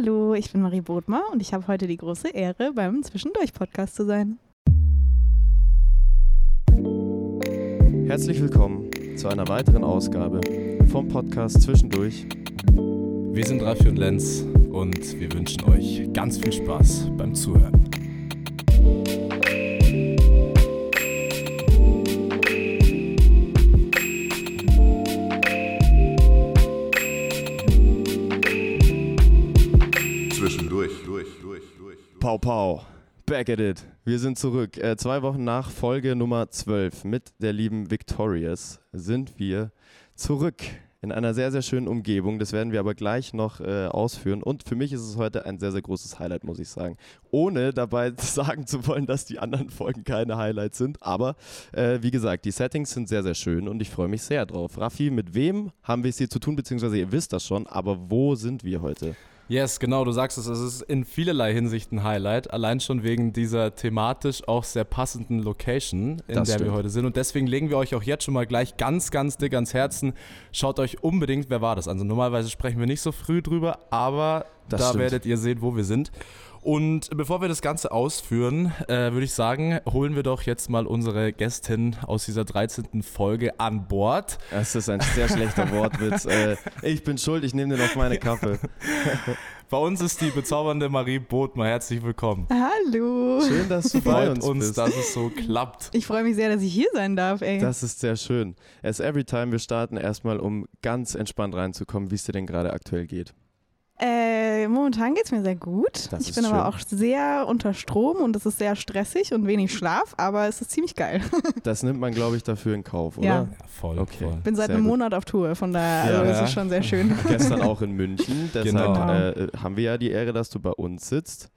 Hallo, ich bin Marie Bodmer und ich habe heute die große Ehre, beim Zwischendurch-Podcast zu sein. Herzlich willkommen zu einer weiteren Ausgabe vom Podcast Zwischendurch. Wir sind Raffi und Lenz und wir wünschen euch ganz viel Spaß beim Zuhören. Pau Pau, back at it. Wir sind zurück. Äh, zwei Wochen nach Folge Nummer 12 mit der lieben Victorious sind wir zurück in einer sehr, sehr schönen Umgebung. Das werden wir aber gleich noch äh, ausführen. Und für mich ist es heute ein sehr, sehr großes Highlight, muss ich sagen. Ohne dabei sagen zu wollen, dass die anderen Folgen keine Highlights sind. Aber äh, wie gesagt, die Settings sind sehr, sehr schön und ich freue mich sehr drauf. Raffi, mit wem haben wir es hier zu tun? Beziehungsweise ihr wisst das schon, aber wo sind wir heute? Yes, genau, du sagst es, es ist in vielerlei Hinsicht ein Highlight, allein schon wegen dieser thematisch auch sehr passenden Location, in Das der stimmt. wir heute sind. Und deswegen legen wir euch auch jetzt schon mal gleich ganz, ganz dick ans Herzen. Schaut euch unbedingt, wer war das? Also normalerweise sprechen wir nicht so früh drüber, aber Das da stimmt. werdet ihr sehen, wo wir sind. Und bevor wir das Ganze ausführen, äh, würde ich sagen, holen wir doch jetzt mal unsere Gästin aus dieser 13. Folge an Bord. Das ist ein sehr schlechter Wortwitz. Äh, ich bin schuld, ich nehme den auf meine Kappe. Bei uns ist die bezaubernde Marie Bodmer. Herzlich willkommen. Hallo. Schön, dass du bei uns, uns, bist. dass es so klappt. Ich freue mich sehr, dass ich hier sein darf, ey. Das ist sehr schön. As every time, wir starten erstmal, um ganz entspannt reinzukommen, wie es dir denn gerade aktuell geht. Äh, momentan geht es mir sehr gut. Das ich bin aber schön. auch sehr unter Strom und es ist sehr stressig und wenig Schlaf, aber es ist ziemlich geil. Das nimmt man, glaube ich, dafür in Kauf, oder? Ja. Ja, voll, Okay. voll. Bin seit Sehr einem gut. Monat auf Tour, von daher Ja. also, es Ja. ist schon sehr schön. Gestern auch in München. Deshalb Genau. äh, haben wir ja die Ehre, dass du bei uns sitzt.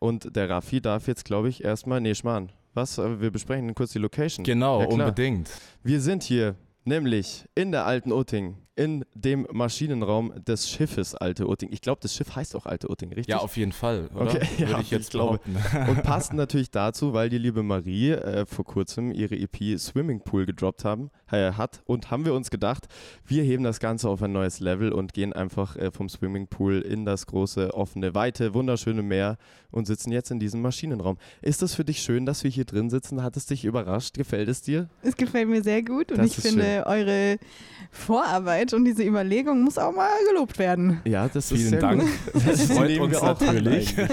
Und der Raffi darf jetzt, glaube ich, erstmal. Nee, Schmarrn. Was? Äh, Wir besprechen kurz die Location. Genau, Ja, unbedingt. Wir sind hier nämlich in der alten Utting, in dem Maschinenraum des Schiffes Alte Utting. Ich glaube, das Schiff heißt auch Alte Utting, richtig? Ja, auf jeden Fall, oder? Okay, ja, Würde ich jetzt ich glaube. Und passt natürlich dazu, weil die liebe Marie äh, vor kurzem ihre EP Swimming Pool gedroppt haben, äh, hat und haben wir uns gedacht, wir heben das Ganze auf ein neues Level und gehen einfach äh, vom Swimming Pool in das große, offene, weite, wunderschöne Meer und sitzen jetzt in diesem Maschinenraum. Ist das für dich schön, dass wir hier drin sitzen? Hat es dich überrascht? Gefällt es dir? Es gefällt mir sehr gut und Das ich finde, eure Vorarbeit und diese Überlegung muss auch mal gelobt werden. Ja, das ist Vielen sehr Dank. gut. Das freut uns wir auch an natürlich.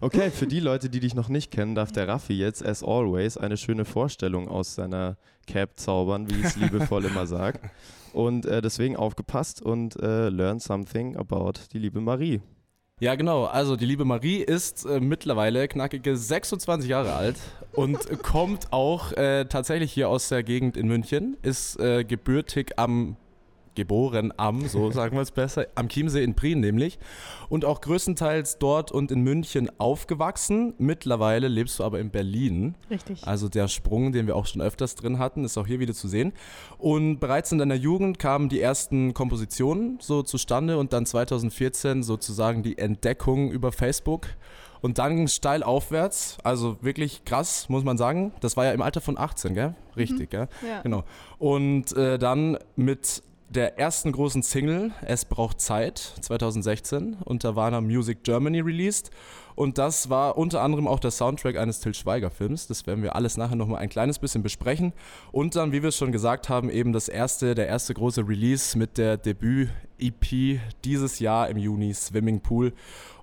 Okay, für die Leute, die dich noch nicht kennen, darf der Raffi jetzt, as always, eine schöne Vorstellung aus seiner Cap zaubern, wie ich es liebevoll immer sage. Und äh, deswegen aufgepasst und äh, learn something about die liebe Marie. Ja, genau. Also die liebe Marie ist äh, mittlerweile knackige 26 Jahre alt und kommt auch äh, tatsächlich hier aus der Gegend in München, ist äh, gebürtig am geboren am, so sagen wir es besser, am Chiemsee in Prien nämlich und auch größtenteils dort und in München aufgewachsen. Mittlerweile lebst du aber in Berlin. Richtig. Also der Sprung, den wir auch schon öfters drin hatten, ist auch hier wieder zu sehen. Und bereits in deiner Jugend kamen die ersten Kompositionen so zustande und dann 2014 sozusagen die Entdeckung über Facebook. Und dann steil aufwärts, also wirklich krass, muss man sagen. Das war ja im Alter von 18, gell? Richtig, gell? Ja. Genau. Und äh, dann mit der ersten großen Single, Es braucht Zeit, 2016, unter Warner Music Germany released. Und das war unter anderem auch der Soundtrack eines Till Schweiger Films. Das werden wir alles nachher nochmal ein kleines bisschen besprechen. Und dann, wie wir es schon gesagt haben, eben das erste, der erste große Release mit der Debüt-EP dieses Jahr im Juni, Swimming Pool.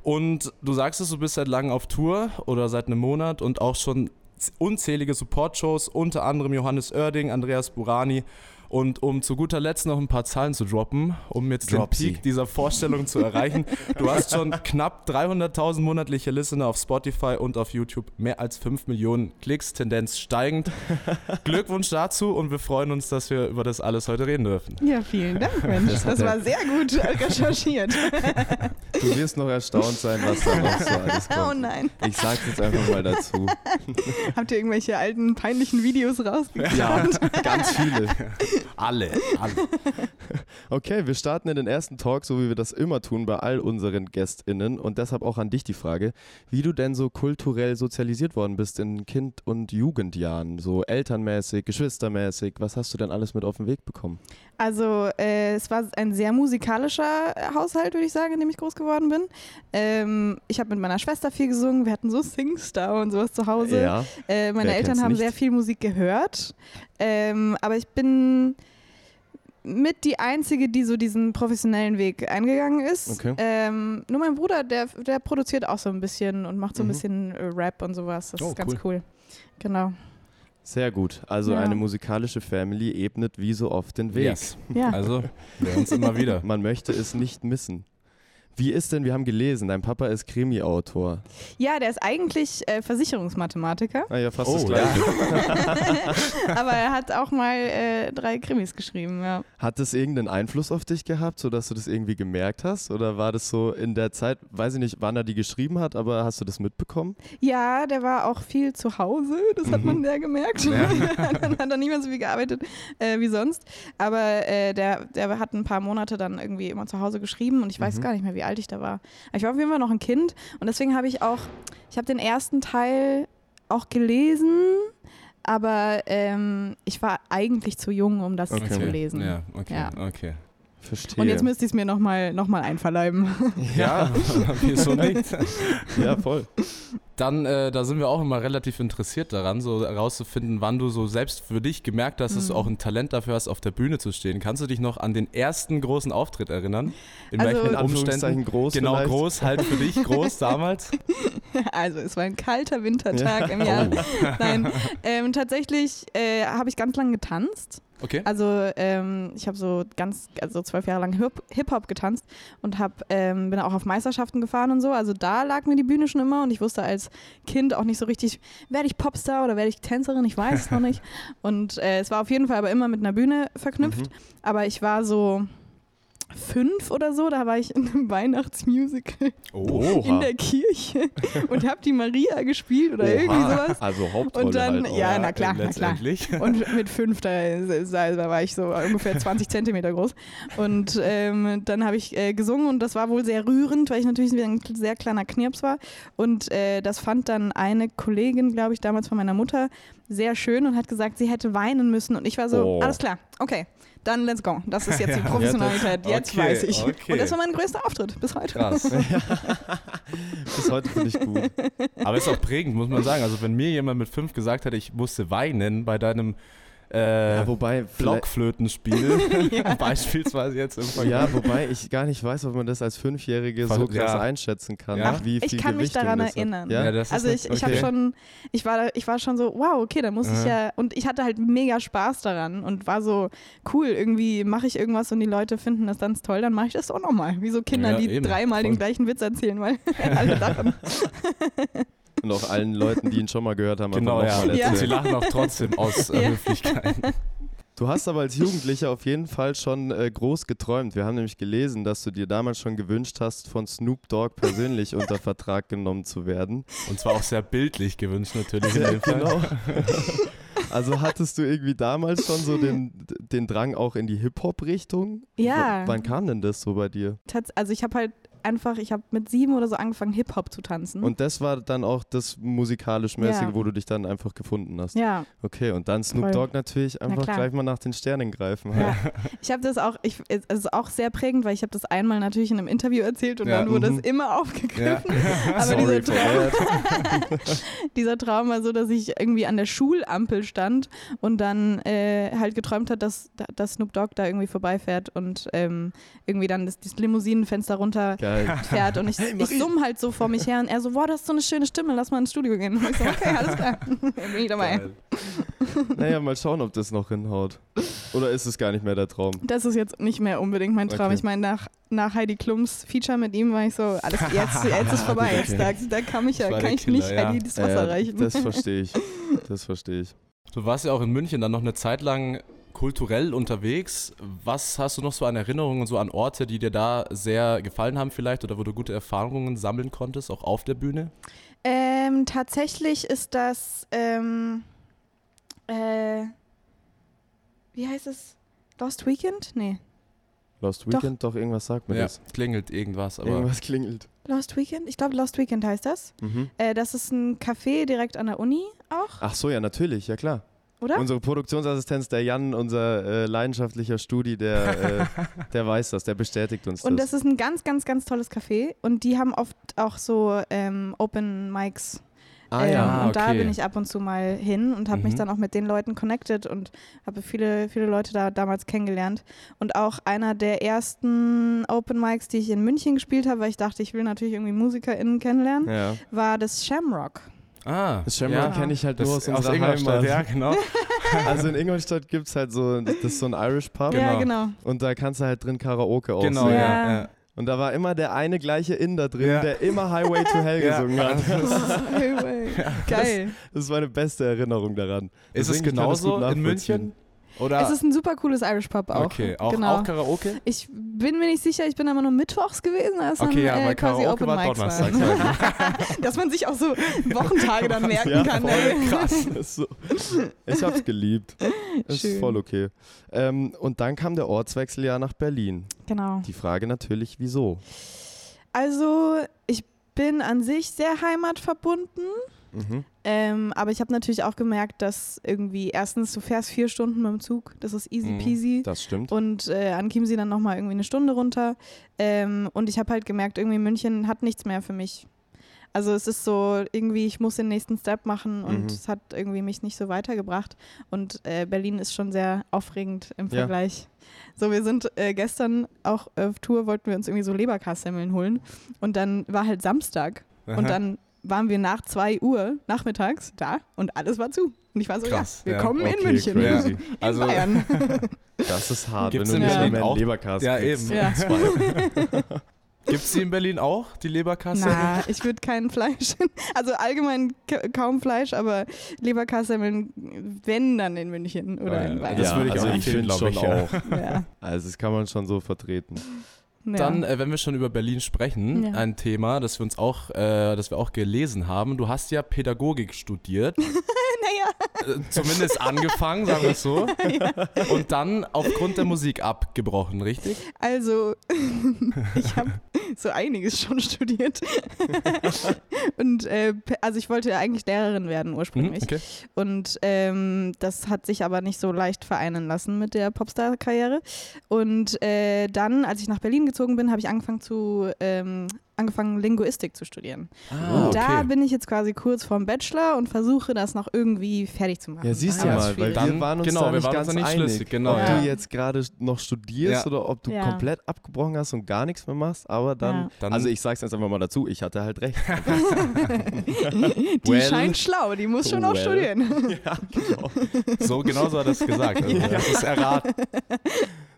Und du sagst es, du bist seit langem auf Tour oder seit einem Monat und auch schon unzählige Support-Shows, unter anderem Johannes Oerding, Andreas Burani. Und um zu guter Letzt noch ein paar Zahlen zu droppen, um jetzt Drop den sie. Peak dieser Vorstellung zu erreichen. Du hast schon knapp 300.000 monatliche Listener auf Spotify und auf YouTube, mehr als 5 Millionen Klicks, Tendenz steigend. Glückwunsch dazu und wir freuen uns, dass wir über das alles heute reden dürfen. Ja, vielen Dank, Mensch. Das war sehr gut recherchiert. Du wirst noch erstaunt sein, was da noch so alles kommt. Oh nein. Ich sag's jetzt einfach mal dazu. Habt ihr irgendwelche alten, peinlichen Videos rausgekramt? Ja, ganz viele. Alle, alle. Okay, wir starten in den ersten Talk, so wie wir das immer tun bei all unseren GästInnen. Und deshalb auch an dich die Frage, wie du denn so kulturell sozialisiert worden bist in Kind- und Jugendjahren. So elternmäßig, geschwistermäßig. Was hast du denn alles mit auf den Weg bekommen? Also äh, es war ein sehr musikalischer Haushalt, würde ich sagen, in dem ich groß geworden bin. Ähm, ich habe mit meiner Schwester viel gesungen, wir hatten so Singstar und sowas zu Hause. Ja. Äh, meine Eltern haben nicht? sehr viel Musik gehört. Ähm, aber ich bin mit die Einzige, die so diesen professionellen Weg eingegangen ist. Okay. Ähm, nur mein Bruder, der, der produziert auch so ein bisschen und macht so ein Mhm. bisschen äh, Rap und sowas. Das Oh, ist ganz cool. Genau. Sehr gut. Also Ja. eine musikalische Family ebnet wie so oft den Weg. Yes. Ja. Also, wir uns immer wieder. Man möchte es nicht missen. Wie ist denn, wir haben gelesen, dein Papa ist Krimi-Autor. ja, der ist eigentlich äh, Versicherungsmathematiker, Ah ja, fast Oh, das Gleiche. aber er hat auch mal äh, drei Krimis geschrieben. Ja. Hat das irgendeinen Einfluss auf dich gehabt, sodass du das irgendwie gemerkt hast? Oder war das so in der Zeit, weiß ich nicht, wann er die geschrieben hat, aber hast du das mitbekommen? ja, der war auch viel zu Hause, das hat Mhm. man sehr gemerkt. Dann hat er nicht mehr so viel gearbeitet äh, wie sonst. Aber äh, der, der hat ein paar Monate dann irgendwie immer zu Hause geschrieben und ich weiß Mhm. gar nicht mehr, wie alt ich da war. Aber ich war auf jeden Fall noch ein Kind und deswegen habe ich auch, ich habe den ersten Teil auch gelesen, aber ähm, ich war eigentlich zu jung, um das Okay. zu lesen. Ja, okay, Ja. okay. Verstehe. Und jetzt müsste ich es mir nochmal noch mal einverleiben. Ja, wieso nicht? ja, voll. Dann, äh, da sind wir auch immer relativ interessiert daran, so herauszufinden, wann du so selbst für dich gemerkt hast, dass du Mhm. auch ein Talent dafür hast, auf der Bühne zu stehen. Kannst du dich noch an den ersten großen Auftritt erinnern? In Also- welchen In Anführungszeichen Umständen? groß Genau, vielleicht. groß, halt für dich groß damals. Also es war ein kalter Wintertag Ja. im Jahr. Oh. Nein, ähm, tatsächlich äh, habe ich ganz lange getanzt. Okay. Also ähm, ich habe so ganz, also zwölf Jahre lang Hip- Hip-Hop getanzt und hab, ähm, bin auch auf Meisterschaften gefahren und so. Also da lag mir die Bühne schon immer und ich wusste als Kind auch nicht so richtig, werde ich Popstar oder werde ich Tänzerin, ich weiß es noch nicht. Und äh, es war auf jeden Fall aber immer mit einer Bühne verknüpft. Mhm. Aber ich war so fünf oder so, da war ich in einem Weihnachtsmusical Oh. in der Kirche und habe die Maria gespielt oder irgendwie Oha. sowas. Also Hauptrolle Und dann- halt ja, na klar, na klar. Und mit fünf, da, da da war ich so ungefähr 20 Zentimeter groß. Und ähm, dann habe ich äh, gesungen und das war wohl sehr rührend, weil ich natürlich ein sehr kleiner Knirps war. Und äh, das fand dann eine Kollegin, glaube ich, damals von meiner Mutter sehr schön und hat gesagt, sie hätte weinen müssen. Und ich war so, Oh. alles klar, okay, dann let's go. Das ist jetzt die. Professionalität, jetzt Okay, weiß ich. okay. Und das war mein größter Auftritt bis heute. Krass. Bis heute finde ich gut. Aber ist auch prägend, muss man sagen. Also wenn mir jemand mit fünf gesagt hätte, ich musste weinen bei deinem äh, Ja, wobei, Blockflötenspiel, Ja. beispielsweise jetzt im Vergleich. ja, wobei ich gar nicht weiß, ob man das als Fünfjährige so krass ja. einschätzen kann, Ja. wie viel Ich kann mich Gewichtung daran das hat. erinnern. Also ich, ich habe okay. schon, ich war, ich war schon so, wow, okay, da muss ich ja, und ich hatte halt mega Spaß daran und war so, cool, irgendwie mache ich irgendwas und die Leute finden das ganz toll, dann mache ich das auch nochmal. Wie so Kinder, Ja, die eben. dreimal Voll. den gleichen Witz erzählen, weil alle lachen. Und auch allen Leuten, die ihn schon mal gehört haben, Genau, ja. nochmal Ja. Und sie lachen auch trotzdem aus äh, Ja. Höflichkeit. Du hast aber als Jugendlicher auf jeden Fall schon äh, groß geträumt. Wir haben nämlich gelesen, dass du dir damals schon gewünscht hast, von Snoop Dogg persönlich unter Vertrag genommen zu werden. Und zwar auch sehr bildlich gewünscht natürlich in Ja, dem Fall. genau. Also hattest du irgendwie damals schon so den, den Drang auch in die Hip-Hop-Richtung? Ja. W wann kam denn das so bei dir? Tats also ich habe halt einfach, ich habe mit sieben oder so angefangen, Hip-Hop zu tanzen. Und das war dann auch das musikalisch-mäßige, Ja. wo du dich dann einfach gefunden hast. ja, Okay, und dann Snoop Voll. Dogg natürlich einfach klar. gleich mal nach den Sternen greifen. ja. Ich habe das auch, ich, es ist auch sehr prägend, weil ich habe das einmal natürlich in einem Interview erzählt und Ja, dann wurde mhm. es immer Ja. aufgegriffen. Aber Sorry dieser Traum, dieser Traum war so, dass ich irgendwie an der Schulampel stand und dann äh, halt geträumt hat, dass, dass Snoop Dogg da irgendwie vorbeifährt und ähm, irgendwie dann das, das Limousinenfenster runterfährt Geil. und ich, Hey, ich summ halt so vor mich her und er so, boah, das ist so eine schöne Stimme, lass mal ins Studio gehen. Und ich so, okay, alles klar, bin ich dabei. Naja, mal schauen, ob das noch hinhaut. Oder ist es gar nicht mehr der Traum? Das ist jetzt nicht mehr unbedingt mein Traum. Okay. Ich meine, nach, nach Heidi Klums Feature mit ihm war ich so, alles, jetzt, jetzt ist vorbei. Jetzt, da, da kann, ich ja, kann ich nicht ja. Heidi das Wasser Äh, reichen. das verstehe ich. Das verstehe ich. Du warst ja auch in München dann noch eine Zeit lang kulturell unterwegs. Was hast du noch so an Erinnerungen, so an Orte, die dir da sehr gefallen haben vielleicht oder wo du gute Erfahrungen sammeln konntest, auch auf der Bühne? Ähm, tatsächlich ist das, ähm, äh, wie heißt es? Lost Weekend? Nee. Lost Doch. Weekend, doch, irgendwas sagt mir Ja, das. klingelt irgendwas, aber. Irgendwas klingelt. Lost Weekend? Ich glaube, Lost Weekend heißt das. Mhm. Äh, das ist ein Café direkt an der Uni auch, Ach so, ja, natürlich, ja klar. Oder? Unsere Produktionsassistenz, der Jan, unser äh, leidenschaftlicher Studi, der, äh, der weiß das, der bestätigt uns Und das. das ist ein ganz, ganz, ganz tolles Café. Und die haben oft auch so ähm, Open Mics. ah ähm, ja, Und da okay. bin ich ab und zu mal hin und habe mich Mhm. dann auch mit den Leuten connected und habe viele, viele Leute da damals kennengelernt. Und auch einer der ersten Open Mics, die ich in München gespielt habe, weil ich dachte, ich will natürlich irgendwie MusikerInnen kennenlernen, ja. war das Shamrock. Ah, Das Shamrock ja. kenne ich halt Das nur aus aus unserer Ingolstadt, Heimat. ja, genau. Also in Ingolstadt gibt es halt so, das ist so ein Irish Pub Ja, Genau. genau. und da kannst du halt drin Karaoke auch genau, ja. Ja. ja. Und da war immer der eine gleiche Inder drin, Ja. der immer Highway to Hell Ja. gesungen hat. Hey, way. Geil. Das ist meine beste Erinnerung daran. Ist es Deswegen, das genauso in München? Oder? Es ist ein super cooles Irish Pub auch. okay, auch, genau. auch Karaoke? Ich bin mir nicht sicher, ich bin aber nur mittwochs gewesen, als Okay, ja, äh, quasi Karaoke Open war waren. Dass man sich auch so Wochentage dann merken Ja, kann. voll ey. krass. Ist so. Ich hab's geliebt. Ist Schön. voll okay. Ähm, und dann kam der Ortswechsel ja nach Berlin. Genau. Die Frage natürlich, wieso? Also, ich bin an sich sehr heimatverbunden. Mhm. Ähm, aber ich habe natürlich auch gemerkt, dass irgendwie erstens, du fährst vier Stunden mit dem Zug, das ist easy Mhm, peasy. Das stimmt. Und äh, an Chiemsee dann nochmal irgendwie eine Stunde runter. Ähm, und ich habe halt gemerkt, irgendwie München hat nichts mehr für mich. Also es ist so, irgendwie, ich muss den nächsten Step machen und Mhm. es hat irgendwie mich nicht so weitergebracht. Und äh, Berlin ist schon sehr aufregend im Ja. Vergleich. So, wir sind äh, gestern auch auf Tour, wollten wir uns irgendwie so Leberkassemmeln holen. Und dann war halt Samstag. Aha. Und dann waren wir nach 2 Uhr nachmittags da und alles war zu. Und ich war so, Krass, ja, ja. willkommen in Okay, München. crazy. In Also- Bayern. Das ist hart, Gibt's wenn in du nicht Berlin mehr auch? einen Leberkas Ja, kriegst. eben. Ja. Gibt es die in Berlin auch, die Leberkasse? Na, ich würde kein Fleisch. Also allgemein ka- kaum Fleisch, aber Leberkassemmeln, wenn dann in München oder Ah, in ja. Bayern. Das würde ich also auch ich empfehlen, finde glaub schon ich, ja. auch. Ja. Also das kann man schon so vertreten. Ja. Dann, äh, wenn wir schon über Berlin sprechen, Ja. ein Thema, das wir uns auch, äh, das wir auch gelesen haben. Du hast ja Pädagogik studiert. naja, Äh, zumindest angefangen, sagen wir es so. Und dann aufgrund der Musik abgebrochen, richtig? also ich habe so einiges schon studiert. Und äh, also ich wollte eigentlich Lehrerin werden ursprünglich. Mhm, okay. Und ähm, das hat sich aber nicht so leicht vereinen lassen mit der Popstar-Karriere. Und äh, dann, als ich nach Berlin gezogen bin, habe ich angefangen zu ähm, angefangen Linguistik zu studieren. Ah, und da okay. bin ich jetzt quasi kurz vorm Bachelor und versuche das noch irgendwie fertig zu machen. Ja, siehst du es mal, ist weil. Dann- wir waren uns genau, da wir nicht waren uns ganz nicht einig, schlüssig, genau. ob Ja. du jetzt gerade noch studierst Ja. oder ob du Ja. komplett abgebrochen hast und gar nichts mehr machst, aber dann, Ja. Dann- also ich sag's jetzt einfach mal dazu, ich hatte halt recht. die Well. scheint schlau, die muss schon auch Well. studieren. ja, genau. So, genau so hat er es gesagt. Also, hat es erraten.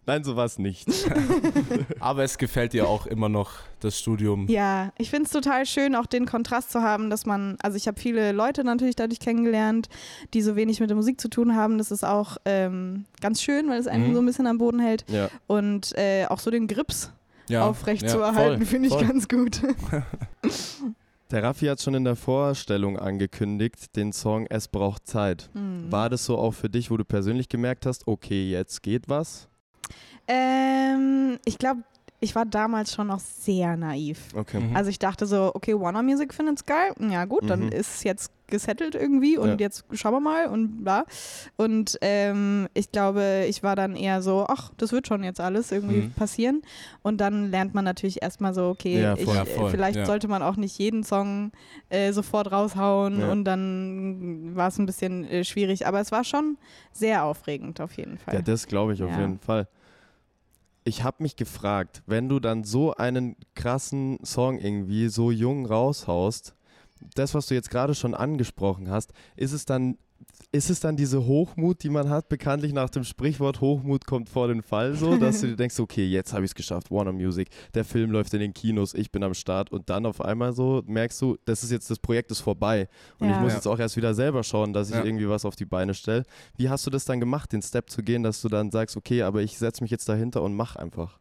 Nein, so war's nicht. Aber es gefällt dir auch immer noch das Studium. Ja, ich finde es total schön, auch den Kontrast zu haben, dass man, also ich habe viele Leute natürlich dadurch kennengelernt, die so wenig mit der Musik zu tun haben. Das ist auch ähm, ganz schön, weil es einen Mhm. so ein bisschen am Boden hält. Ja. Und äh, auch so den Grips Ja, aufrecht ja, zu erhalten, finde ich voll. ganz gut. Der Raffi hat schon in der Vorstellung angekündigt, den Song Es braucht Zeit. Hm. War das so auch für dich, wo du persönlich gemerkt hast, okay, jetzt geht was? Ähm, ich glaube, ich war damals schon noch sehr naiv. Okay. Mhm. Also ich dachte so, okay, Warner Music findet's geil. Ja gut, dann Mhm. ist es jetzt gesettelt irgendwie und Ja. jetzt schauen wir mal und bla. Und ähm, ich glaube, ich war dann eher so, ach, das wird schon jetzt alles irgendwie Mhm. passieren. Und dann lernt man natürlich erstmal so, okay, Ja, ich, voll. Ja, äh, voll, vielleicht ja. sollte man auch nicht jeden Song äh, sofort raushauen Ja. und dann war es ein bisschen äh, schwierig. Aber es war schon sehr aufregend auf jeden Fall. Ja, das glaube ich auf Ja. jeden Fall. Ich habe mich gefragt, wenn du dann so einen krassen Song irgendwie so jung raushaust, das, was du jetzt gerade schon angesprochen hast, ist es dann, ist es dann diese Hochmut, die man hat, bekanntlich nach dem Sprichwort Hochmut kommt vor den Fall, so, dass du dir denkst, okay, jetzt habe ich es geschafft, Warner Music, der Film läuft in den Kinos, ich bin am Start und dann auf einmal so merkst du, das ist jetzt, das Projekt ist vorbei und ich Ja. muss Ja. jetzt auch erst wieder selber schauen, dass ich Ja. irgendwie was auf die Beine stelle. Wie hast du das dann gemacht, den Step zu gehen, dass du dann sagst, okay, aber ich setze mich jetzt dahinter und mach einfach?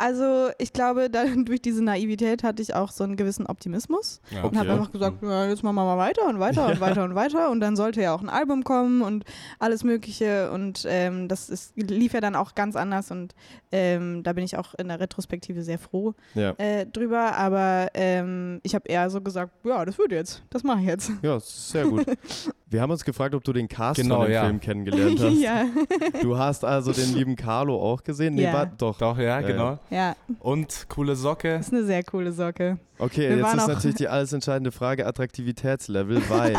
Also ich glaube, da, durch diese Naivität hatte ich auch so einen gewissen Optimismus Ja. und habe Okay. einfach gesagt, ja, jetzt machen wir mal weiter und weiter und weiter und weiter und dann sollte ja auch ein Album kommen und alles Mögliche und ähm, das ist, lief ja dann auch ganz anders und ähm, da bin ich auch in der Retrospektive sehr froh Ja. äh, drüber, aber ähm, ich habe eher so gesagt, ja, das wird jetzt, das mache ich jetzt. Ja, sehr gut. Wir haben uns gefragt, ob du den Cast Genau, von dem ja. Film kennengelernt hast. ja, Du hast also den lieben Carlo auch gesehen? Nee, Ja. war, doch. Doch, ja, genau. ja, Und coole Socke. das ist eine sehr coole Socke. Okay, Wir jetzt ist natürlich die alles entscheidende Frage Attraktivitätslevel, weil.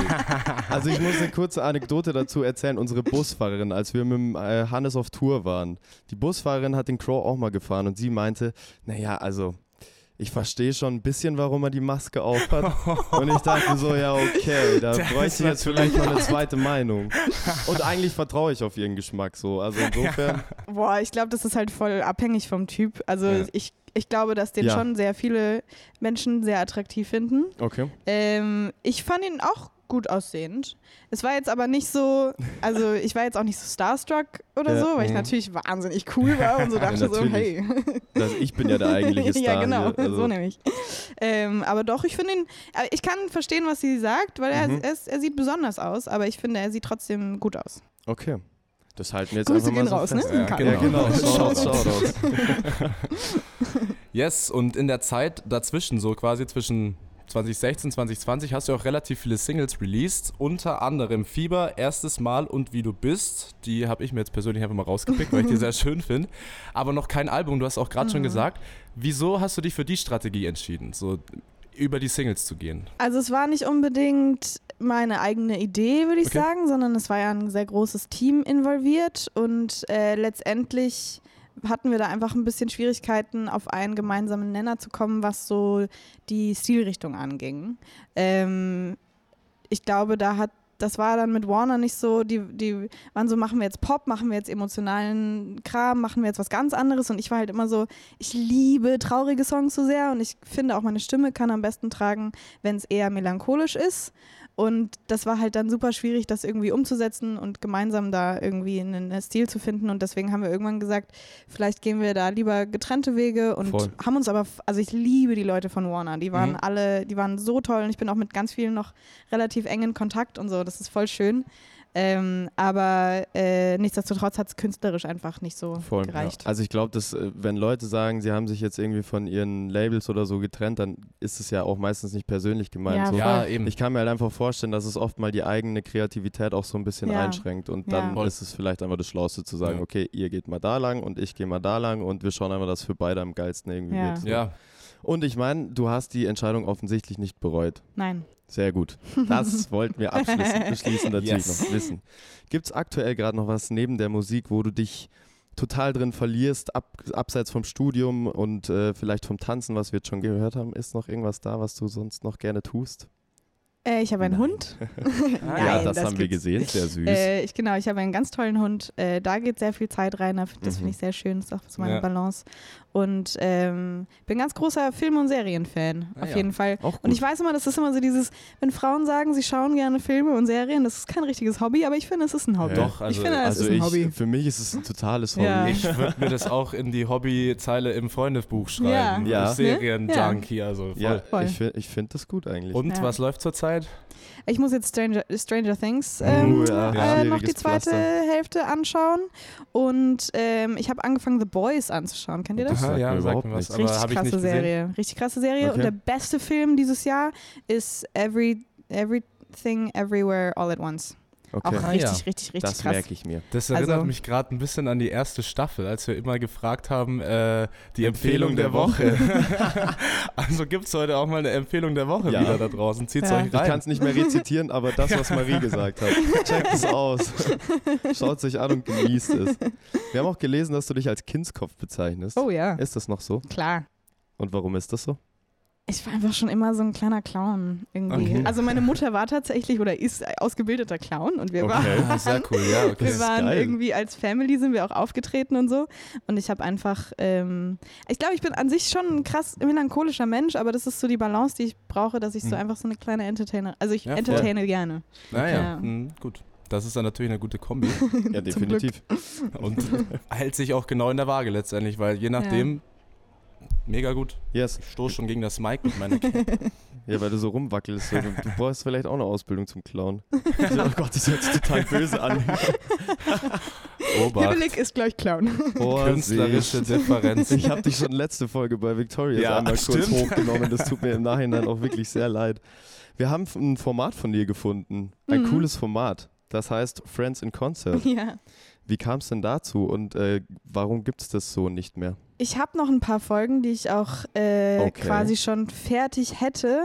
also ich muss eine kurze Anekdote dazu erzählen. Unsere Busfahrerin, als wir mit dem, äh, Hannes auf Tour waren, die Busfahrerin hat den Crow auch mal gefahren und sie meinte, naja, also ich verstehe schon ein bisschen, warum er die Maske aufhat. Und ich dachte so, ja, okay, da Der bräuchte ich jetzt vielleicht mal eine zweite Meinung. Und eigentlich vertraue ich auf ihren Geschmack so. Also insofern, Boah, ich glaube, das ist halt voll abhängig vom Typ. Also Ja. ich, ich glaube, dass den Ja. schon sehr viele Menschen sehr attraktiv finden. okay. Ähm, ich fand ihn auch gut aussehend. Es war jetzt aber nicht so, also ich war jetzt auch nicht so starstruck oder Ja. so, weil ich Mhm. natürlich wahnsinnig cool war und so dachte so, natürlich. hey. Das, ich bin ja der eigentliche Star. ja, genau, Hier. Also, so nämlich. Ähm, aber doch, ich finde ihn, äh, ich kann verstehen, was sie sagt, weil er, Mhm. er, er sieht besonders aus, aber ich finde, er sieht trotzdem gut aus. Okay. Das halten wir jetzt Grüße einfach mal gehen so raus, ne? Ja. Ja, genau. Shoutouts, Shoutouts. Yes, und in der Zeit dazwischen, so quasi zwischen 2016, 2020, hast du auch relativ viele Singles released. Unter anderem Fieber, Erstes Mal und Wie du bist. Die habe ich mir jetzt persönlich einfach mal rausgepickt, weil ich die sehr schön finde. Aber noch kein Album, du hast auch gerade schon gesagt. Wieso hast du dich für die Strategie entschieden, so über die Singles zu gehen? Also es war nicht unbedingt meine eigene Idee, würde ich Okay. sagen, sondern es war ja ein sehr großes Team involviert und äh, letztendlich hatten wir da einfach ein bisschen Schwierigkeiten, auf einen gemeinsamen Nenner zu kommen, was so die Stilrichtung anging. Ähm, ich glaube, da hat das war dann mit Warner nicht so, die, die waren so, machen wir jetzt Pop, machen wir jetzt emotionalen Kram, machen wir jetzt was ganz anderes und ich war halt immer so, ich liebe traurige Songs so sehr und ich finde auch meine Stimme kann am besten tragen, wenn es eher melancholisch ist. Und das war halt dann super schwierig, das irgendwie umzusetzen und gemeinsam da irgendwie einen, Stil zu finden. Und deswegen haben wir irgendwann gesagt, vielleicht gehen wir da lieber getrennte Wege und Voll. haben uns aber, also ich liebe die Leute von Warner. Die waren Mhm. alle, die waren so toll und ich bin auch mit ganz vielen noch relativ eng in Kontakt und so. Das ist voll schön. Ähm, aber äh, nichtsdestotrotz hat es künstlerisch einfach nicht so Voll. gereicht. Also ich glaube, dass äh, wenn Leute sagen, sie haben sich jetzt irgendwie von ihren Labels oder so getrennt, dann ist es ja auch meistens nicht persönlich gemeint. Ja, so. Ja, eben. Ich kann mir halt einfach vorstellen, dass es oft mal die eigene Kreativität auch so ein bisschen Ja. einschränkt und Ja. dann ist es vielleicht einfach das Schlauste zu sagen, Ja. okay, ihr geht mal da lang und ich gehe mal da lang und wir schauen einfach, dass für beide am geilsten irgendwie Ja. wird. So. ja, Und ich meine, du hast die Entscheidung offensichtlich nicht bereut. Nein. Sehr gut. Das wollten wir abschließend beschließen natürlich Yes. noch wissen. Gibt es aktuell gerade noch was neben der Musik, wo du dich total drin verlierst, ab, abseits vom Studium und äh, vielleicht vom Tanzen, was wir jetzt schon gehört haben? Ist noch irgendwas da, was du sonst noch gerne tust? Äh, ich habe einen Nein. Hund. ja, Nein, das, das haben wir gesehen, sehr süß. Äh, ich, genau, ich habe einen ganz tollen Hund. Äh, da geht sehr viel Zeit rein. da- Das Mhm. finde ich sehr schön. Das ist auch so meine Ja. Balance. Und ähm, bin ganz großer Film- und Serienfan. Ah, auf ja. jeden Fall. Und ich weiß immer, das ist immer so dieses, wenn Frauen sagen, sie schauen gerne Filme und Serien, das ist kein richtiges Hobby, aber ich finde, es ist ein Hobby. Ja. Doch, also- ich finde, es also ist ein ich, Hobby. für mich ist es ein totales Hobby. Ja. ich würde mir das auch in die Hobbyzeile im Freundebuch schreiben. Ja. Ja. Serien-Junkie, also voll. Ja, Voll. ich, ich finde das gut eigentlich. Und Ja. was läuft zurzeit? Ich muss jetzt Stranger, Stranger Things ähm, Oh ja, äh, noch die zweite Pflaster. Hälfte anschauen. Und ähm, ich habe angefangen, The Boys anzuschauen. Kennt ihr das? Sagt mir sagt überhaupt mir was, Richtig habe ich nicht krasse gesehen. Serie. Richtig krasse Serie. Okay. Und der beste Film dieses Jahr ist Every, Everything Everywhere All at Once. Okay, Auch Ah, richtig, ja. richtig, richtig das krass. merke ich mir. Das erinnert Also- mich gerade ein bisschen an die erste Staffel, als wir immer gefragt haben, äh, die Empfehlung, Empfehlung der der Woche. also gibt es heute auch mal eine Empfehlung der Woche Ja. wieder da draußen. Zieht's Ja. euch Ich kann rein. es nicht mehr rezitieren, aber das, was Marie gesagt hat. Checkt es aus. Schaut sich an und genießt es. Wir haben auch gelesen, dass du dich als Kindskopf bezeichnest. Oh ja, Ist das noch so? klar. Und warum ist das so? Ich war einfach schon immer so ein kleiner Clown irgendwie. Okay. Also meine Mutter war tatsächlich oder ist ausgebildeter Clown und wir waren Ah, sehr cool, ja, okay. Wir ist waren geil. irgendwie als Family sind wir auch aufgetreten und so. Und ich habe einfach, ähm, ich glaube, ich bin an sich schon ein krass melancholischer Mensch, aber das ist so die Balance, die ich brauche, dass ich so Mhm. einfach so eine kleine Entertainer, also ich Ja, entertaine gerne. Naja, Ja. mhm, gut. Das ist dann natürlich eine gute Kombi Ja, definitiv. und hält sich auch genau in der Waage letztendlich, weil je nachdem, mega gut. Yes. Ich stoße schon gegen das Mic mit meiner Cap. Ja, weil du so rumwackelst. Du, du brauchst vielleicht auch eine Ausbildung zum Clown. oh Gott, das hört sich total böse an. Obacht. Hibbelig ist gleich Clown. Künstlerische Differenz. Ich habe dich schon letzte Folge bei Victorious Ja, einmal kurz stimmt. hochgenommen. Das tut mir im Nachhinein auch wirklich sehr leid. Wir haben ein Format von dir gefunden. Ein Mhm. cooles Format. Das heißt Friends in Concert. ja. Wie kam es denn dazu und äh, warum gibt es das so nicht mehr? Ich habe noch ein paar Folgen, die ich auch äh, Okay. quasi schon fertig hätte.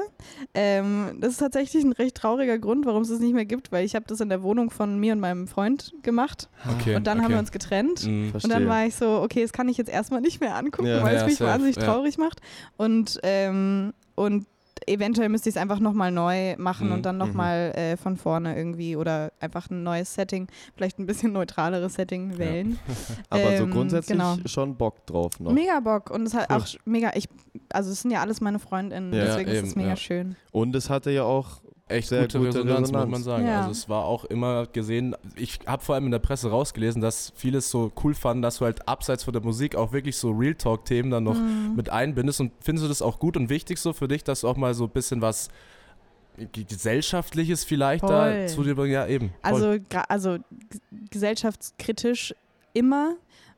Ähm, das ist tatsächlich ein recht trauriger Grund, warum es das nicht mehr gibt, weil ich habe das in der Wohnung von mir und meinem Freund gemacht Okay, und dann okay. haben wir uns getrennt. Mhm. Verstehe. Und dann war ich so, okay, das kann ich jetzt erstmal nicht mehr angucken, Ja. weil es Ja, mich safe, wahnsinnig ja. traurig macht. Und, ähm, und eventuell müsste ich es einfach nochmal neu machen Mhm, und dann mhm. nochmal äh, von vorne irgendwie oder einfach ein neues Setting, vielleicht ein bisschen neutraleres Setting wählen. Aber so ähm, grundsätzlich genau. schon Bock drauf noch. Mega Bock und es hat auch mega, ich, also es sind ja alles meine Freundinnen, Ja, deswegen ist eben, es mega ja. schön. Und es hatte ja auch Echt Sehr gute, gute Resonanz, muss Resonanz. man sagen. Ja. Also es war auch immer gesehen, ich habe vor allem in der Presse rausgelesen, dass viele es so cool fanden, dass du halt abseits von der Musik auch wirklich so Real Talk-Themen dann noch Mhm. mit einbindest. Und findest du das auch gut und wichtig so für dich, dass du auch mal so ein bisschen was gesellschaftliches vielleicht da Voll. zu dir bringen? Ja, eben. voll. Also, also gesellschaftskritisch immer.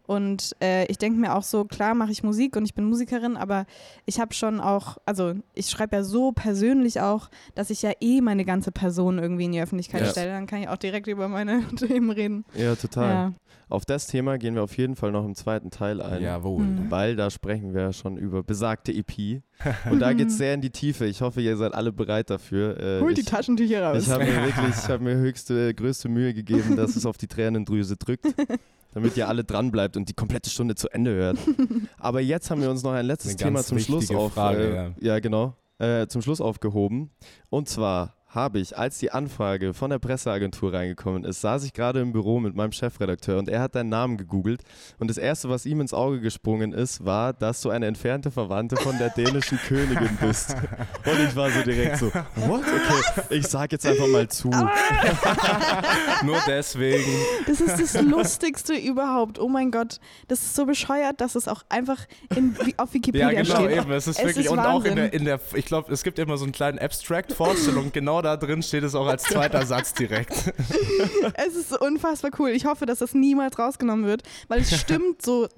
Und äh, ich denke mir auch so, klar mache ich Musik und ich bin Musikerin, aber ich habe schon auch, also ich schreibe ja so persönlich auch, dass ich ja eh meine ganze Person irgendwie in die Öffentlichkeit Ja. stelle. Dann kann ich auch direkt über meine Themen reden. Ja, total. Ja. Auf das Thema gehen wir auf jeden Fall noch im zweiten Teil ein. Jawohl. Mhm. Weil da sprechen wir schon über besagte EP. Und da geht es sehr in die Tiefe. Ich hoffe, ihr seid alle bereit dafür. Äh, Holt die ich, Taschentücher raus. Ich habe mir wirklich, ich habe mir höchste, größte Mühe gegeben, dass es auf die Tränendrüse drückt, damit ihr alle dran bleibt und die komplette Stunde zu Ende hört. Aber jetzt haben wir uns noch ein letztes Eine Thema ganz zum Schluss auf, Frage, äh, ja. ja genau, äh, zum Schluss aufgehoben. Und zwar habe ich, als die Anfrage von der Presseagentur reingekommen ist, saß ich gerade im Büro mit meinem Chefredakteur und er hat deinen Namen gegoogelt und das erste, was ihm ins Auge gesprungen ist, war, dass du eine entfernte Verwandte von der dänischen Königin bist. Und ich war so direkt so, what? Okay, ich sag jetzt einfach mal zu. Nur deswegen. Das ist das Lustigste überhaupt. Oh mein Gott, das ist so bescheuert, dass es auch einfach in, auf Ja, Wikipedia genau, steht. eben. Es ist Es wirklich, ist und auch in der, Wahnsinn. in der, ich glaube, es gibt immer so einen kleinen Abstract-Vorstellung. genau da drin steht es auch als zweiter Satz direkt. Es ist unfassbar cool. Ich hoffe, dass das niemals rausgenommen wird, weil es stimmt so,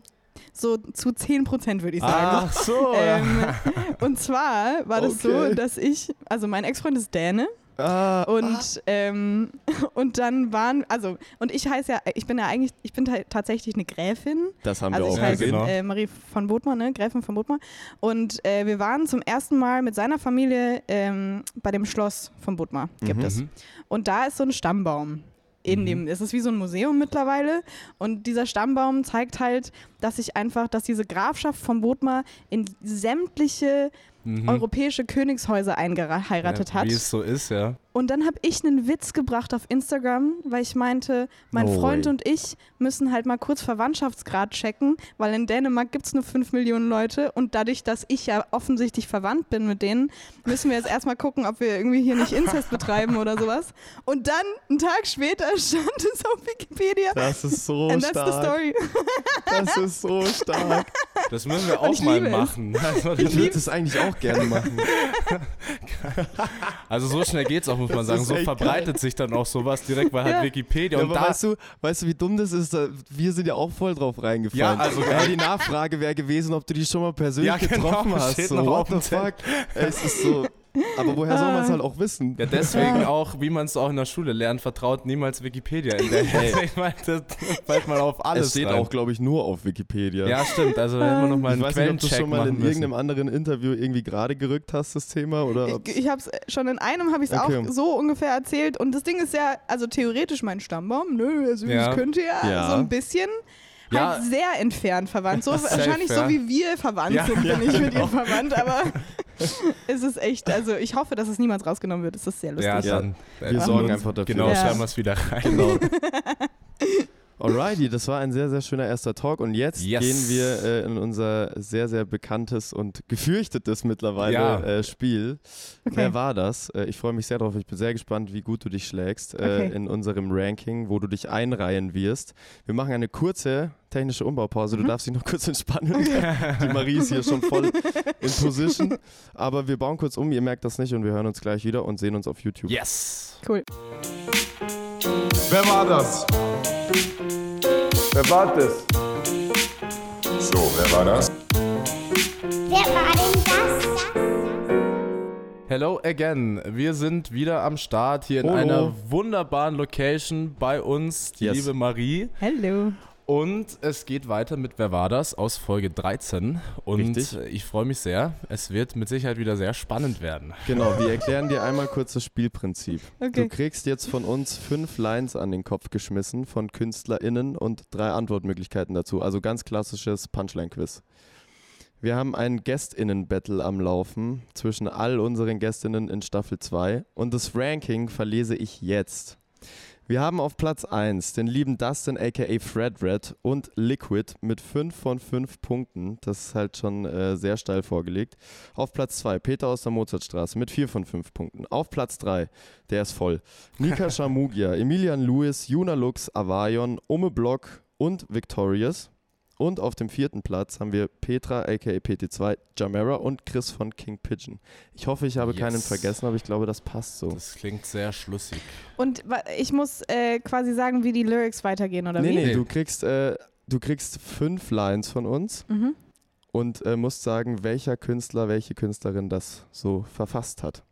so zu 10 Prozent, würde ich sagen. Ach so. Ähm, und zwar war das Okay. so, dass ich, also mein Ex-Freund ist Däne Ah, und, ähm, und dann waren, also, und ich heiße ja, ich bin ja eigentlich, ich bin ta- tatsächlich eine Gräfin. das haben Also wir auch Ja, heiße gesehen. äh, Marie von Bodmer, ne? Gräfin von Bodmer. Und äh, wir waren zum ersten Mal mit seiner Familie ähm, bei dem Schloss von Bodmer, gibt Mhm. es. Und da ist so ein Stammbaum. In Mhm. dem, es ist wie so ein Museum mittlerweile und dieser Stammbaum zeigt halt, dass sich einfach, dass diese Grafschaft von Bodmer in sämtliche Mhm. europäische Königshäuser eingeheiratet ja, hat. Wie es so ist, ja. Und dann habe ich einen Witz gebracht auf Instagram, weil ich meinte, mein No Freund way. und ich müssen halt mal kurz Verwandtschaftsgrad checken, weil in Dänemark gibt es nur 5 Millionen Leute und dadurch, dass ich ja offensichtlich verwandt bin mit denen, müssen wir jetzt erstmal gucken, ob wir irgendwie hier nicht Inzest betreiben oder sowas. Und dann, einen Tag später, stand es auf Wikipedia. Das ist so And that's the stark. story. Das ist so stark. Das müssen wir auch mal machen. Also, Ich würde es eigentlich auch gerne machen. also so schnell geht's auch, muss man sagen. So verbreitet sich dann auch sowas direkt bei halt Ja. Wikipedia. Ja, und da, weißt, du, weißt du, wie dumm das ist? Wir sind ja auch voll drauf reingefallen. Ja, also- ja, die Nachfrage wäre gewesen, ob du die schon mal persönlich Ja, genau, getroffen hast. So, what auf the fuck? Es ist so. Aber woher soll man es halt auch wissen? ja, deswegen auch, wie man es auch in der Schule lernt, vertraut niemals Wikipedia in der Ich meine, das fällt mal auf alles es steht rein. auch, glaube ich, nur auf Wikipedia. Ja, stimmt. Also da hätten wir noch mal ich einen weiß nicht, ob du schon mal in müssen. irgendeinem anderen Interview irgendwie gerade gerückt hast, das Thema. Oder Ich, ich habe es schon in einem habe ich es Okay. auch so ungefähr erzählt und das Ding ist ja, also theoretisch mein Stammbaum, nö, also Ja. das könnte ja, Ja. so ein bisschen Ja. halt sehr entfernt verwandt. So wahrscheinlich ja. so wie wir verwandt Ja, sind, ja, bin ich mit genau. ihr verwandt, aber es ist echt, also ich hoffe, dass es niemals rausgenommen wird. Es ist sehr lustig. ja, Ja, dann wir äh, sorgen einfach dafür. Genau, Ja. schreiben wir es wieder rein. Genau. Alrighty, das war ein sehr, sehr schöner erster Talk und jetzt Yes. gehen wir äh, in unser sehr, sehr bekanntes und gefürchtetes mittlerweile Ja. äh, Spiel. Okay. Wer war das? Äh, ich freue mich sehr drauf. Ich bin sehr gespannt, wie gut du dich schlägst äh, Okay. in unserem Ranking, wo du dich einreihen wirst. Wir machen eine kurze technische Umbaupause. Du darfst dich noch kurz entspannen. Die Marie ist hier schon voll in Position. Aber wir bauen kurz um. Ihr merkt das nicht und wir hören uns gleich wieder und sehen uns auf YouTube. Yes. Cool. Wer war das? Wer war das? So, wer war das? Wer war denn das? Hello again. Wir sind wieder am Start hier in Hallo. einer wunderbaren Location bei uns, die Yes. liebe Marie. Hello. Und es geht weiter mit Wer war das aus Folge 13. Und Richtig. ich freue mich sehr. Es wird mit Sicherheit wieder sehr spannend werden. Genau, wir erklären dir einmal kurz das Spielprinzip. Okay. Du kriegst jetzt von uns fünf Lines an den Kopf geschmissen von KünstlerInnen und drei Antwortmöglichkeiten dazu. Also ganz klassisches Punchline-Quiz. Wir haben ein GästInnen-Battle am Laufen zwischen all unseren GästInnen in Staffel 2 und das Ranking verlese ich jetzt. Wir haben auf Platz 1 den lieben Dustin aka Fred Red und Liquid mit 5 von 5 Punkten. Das ist halt schon äh, sehr steil vorgelegt. Auf Platz 2 Peter aus der Mozartstraße mit 4 von 5 Punkten. Auf Platz 3, der ist voll. Nika Shamugia, Emilian Lewis, Juna Lux, Avayon, Ome Block und Victorious. Und auf dem vierten Platz haben wir Petra aka PT2, Jamera und Chris von King Pigeon. Ich hoffe, ich habe Yes. keinen vergessen, aber ich glaube, das passt so. Das klingt sehr schlüssig. Und ich muss äh, quasi sagen, wie die Lyrics weitergehen, oder Nee, wie? nee, Nee. du kriegst, äh, du kriegst fünf Lines von uns Mhm. und äh, musst sagen, welcher Künstler, welche Künstlerin das so verfasst hat.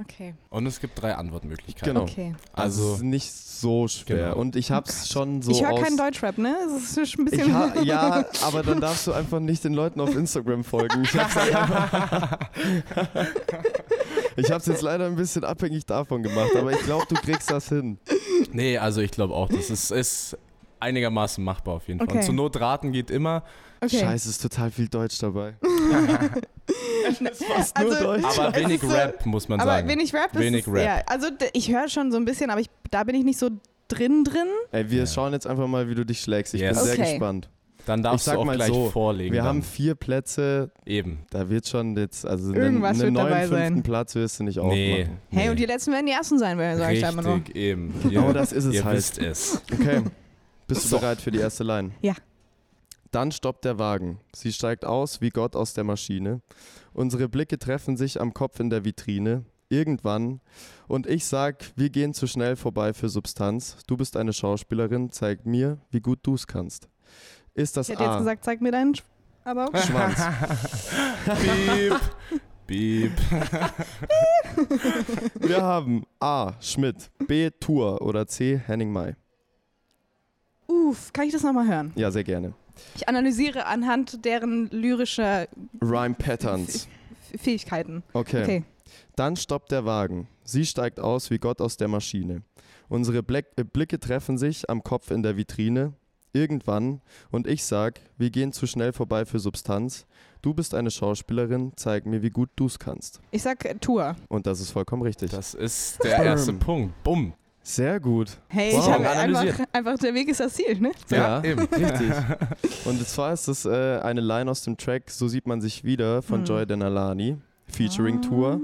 Okay. Und es gibt drei Antwortmöglichkeiten. Genau. Okay. Also es Also, ist nicht so schwer. Genau. Und ich hab's schon so ich höre keinen Deutschrap, ne? Das ist ein ich bisschen. ja, aber dann darfst du einfach nicht den Leuten auf Instagram folgen. Ich hab's, ich hab's jetzt leider ein bisschen abhängig davon gemacht, aber ich glaube, du kriegst das hin. nee, also ich glaube auch, das ist, ist einigermaßen machbar auf jeden Fall. Okay. Und zur Not raten geht immer, okay. Scheiße, ist total viel Deutsch dabei. es ist fast nur Also- Deutsch. aber wenig ist Rap, muss man aber sagen. wenig Rap ist Wenig es, Rap. Ja, also ich höre schon so ein bisschen, aber ich, da bin ich nicht so drin drin. Ey, wir Ja. schauen jetzt einfach mal, wie du dich schlägst. Ich Yes. bin sehr Okay. gespannt. Dann darfst ich du auch mal gleich so, vorlegen. Wir dann. haben vier Plätze, eben. da wird schon jetzt, also einen, Irgendwas einen wird dabei neuen fünften sein. Platz wirst du nicht Nee. aufmachen. Hey, nee. und die letzten werden die ersten sein, sage ich da immer nur. Richtig, eben. Genau das ist es Ihr halt. wisst es. Okay, bist du So. bereit für die erste Line? Ja. Dann stoppt der Wagen. Sie steigt aus wie Gott aus der Maschine. Unsere Blicke treffen sich am Kopf in der Vitrine. Irgendwann. Und ich sag, wir gehen zu schnell vorbei für Substanz. Du bist eine Schauspielerin, zeig mir, wie gut du's kannst. Ist das Ich hätte jetzt A? gesagt, zeig mir deinen. Sch aber okay. Schwanz. Piep. Piep. Wir haben A. Schmidt, B. Tour oder C. Henning May. Uff, kann ich das nochmal hören? Ja, sehr gerne. Ich analysiere anhand deren lyrischer Rhyme Patterns. Fähigkeiten. Okay. Okay. Dann stoppt der Wagen. Sie steigt aus wie Gott aus der Maschine. Unsere Black äh, Blicke treffen sich am Kopf in der Vitrine. Irgendwann. Und ich sag, wir gehen zu schnell vorbei für Substanz. Du bist eine Schauspielerin, zeig mir, wie gut du's kannst. Ich sag äh, Tour. Und das ist vollkommen richtig. Das ist der erste Punkt. Bumm. Sehr gut. Hey, Wow. ich habe Analysiert. einfach, einfach, der Weg ist das Ziel, ne? Ja, eben. richtig. Und zwar ist es äh, eine Line aus dem Track So sieht man sich wieder von Hm. Joy Denalani, featuring Tour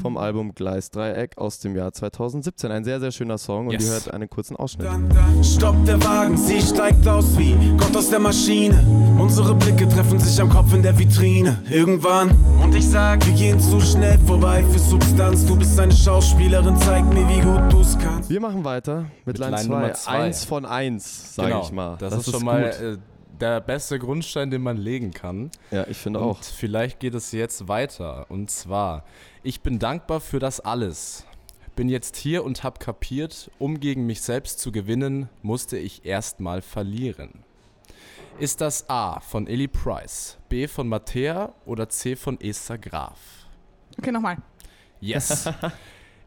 vom Album Gleisdreieck aus dem Jahr 2017. Ein sehr, sehr schöner Song und Yes. ihr hört einen kurzen Ausschnitt. Dann, dann stoppt der Wagen, sie steigt aus wie Gott aus der Maschine. Unsere Blicke treffen sich am Kopf in der Vitrine. Irgendwann, und ich sag, wir gehen zu schnell vorbei für Substanz. Du bist eine Schauspielerin, zeig mir, wie gut du's kannst. Wir machen weiter mit, Mit Line Line 2. Nummer zwei. Eins von eins, sage genau. ich mal. Das, ist schon mal gut. äh, der beste Grundstein, den man legen kann. ja, ich finde Und auch. vielleicht geht es jetzt weiter. Und zwar, ich bin dankbar für das alles. Bin jetzt hier und hab kapiert, um gegen mich selbst zu gewinnen, musste ich erstmal verlieren. Ist das A von Ellie Price, B von Mattea oder C von Esther Graf? Okay, nochmal. Yes.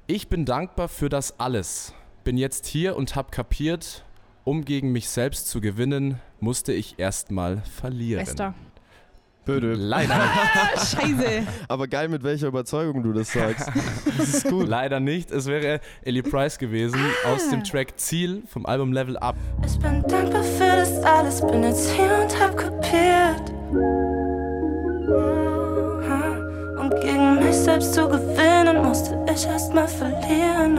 Ich bin dankbar für das alles. Bin jetzt hier und hab kapiert, um gegen mich selbst zu gewinnen, musste ich erstmal verlieren. Esther. Öde. Leider, Ah, scheiße. Aber geil, mit welcher Überzeugung du das sagst. Das ist gut. leider nicht. Es wäre Ellie Price gewesen aus dem Track Ziel vom Album Level Up. Ich bin dankbar für das alles, bin jetzt hier und hab kapiert. Und gegen mich selbst zu gewinnen, musste ich erst mal verlieren.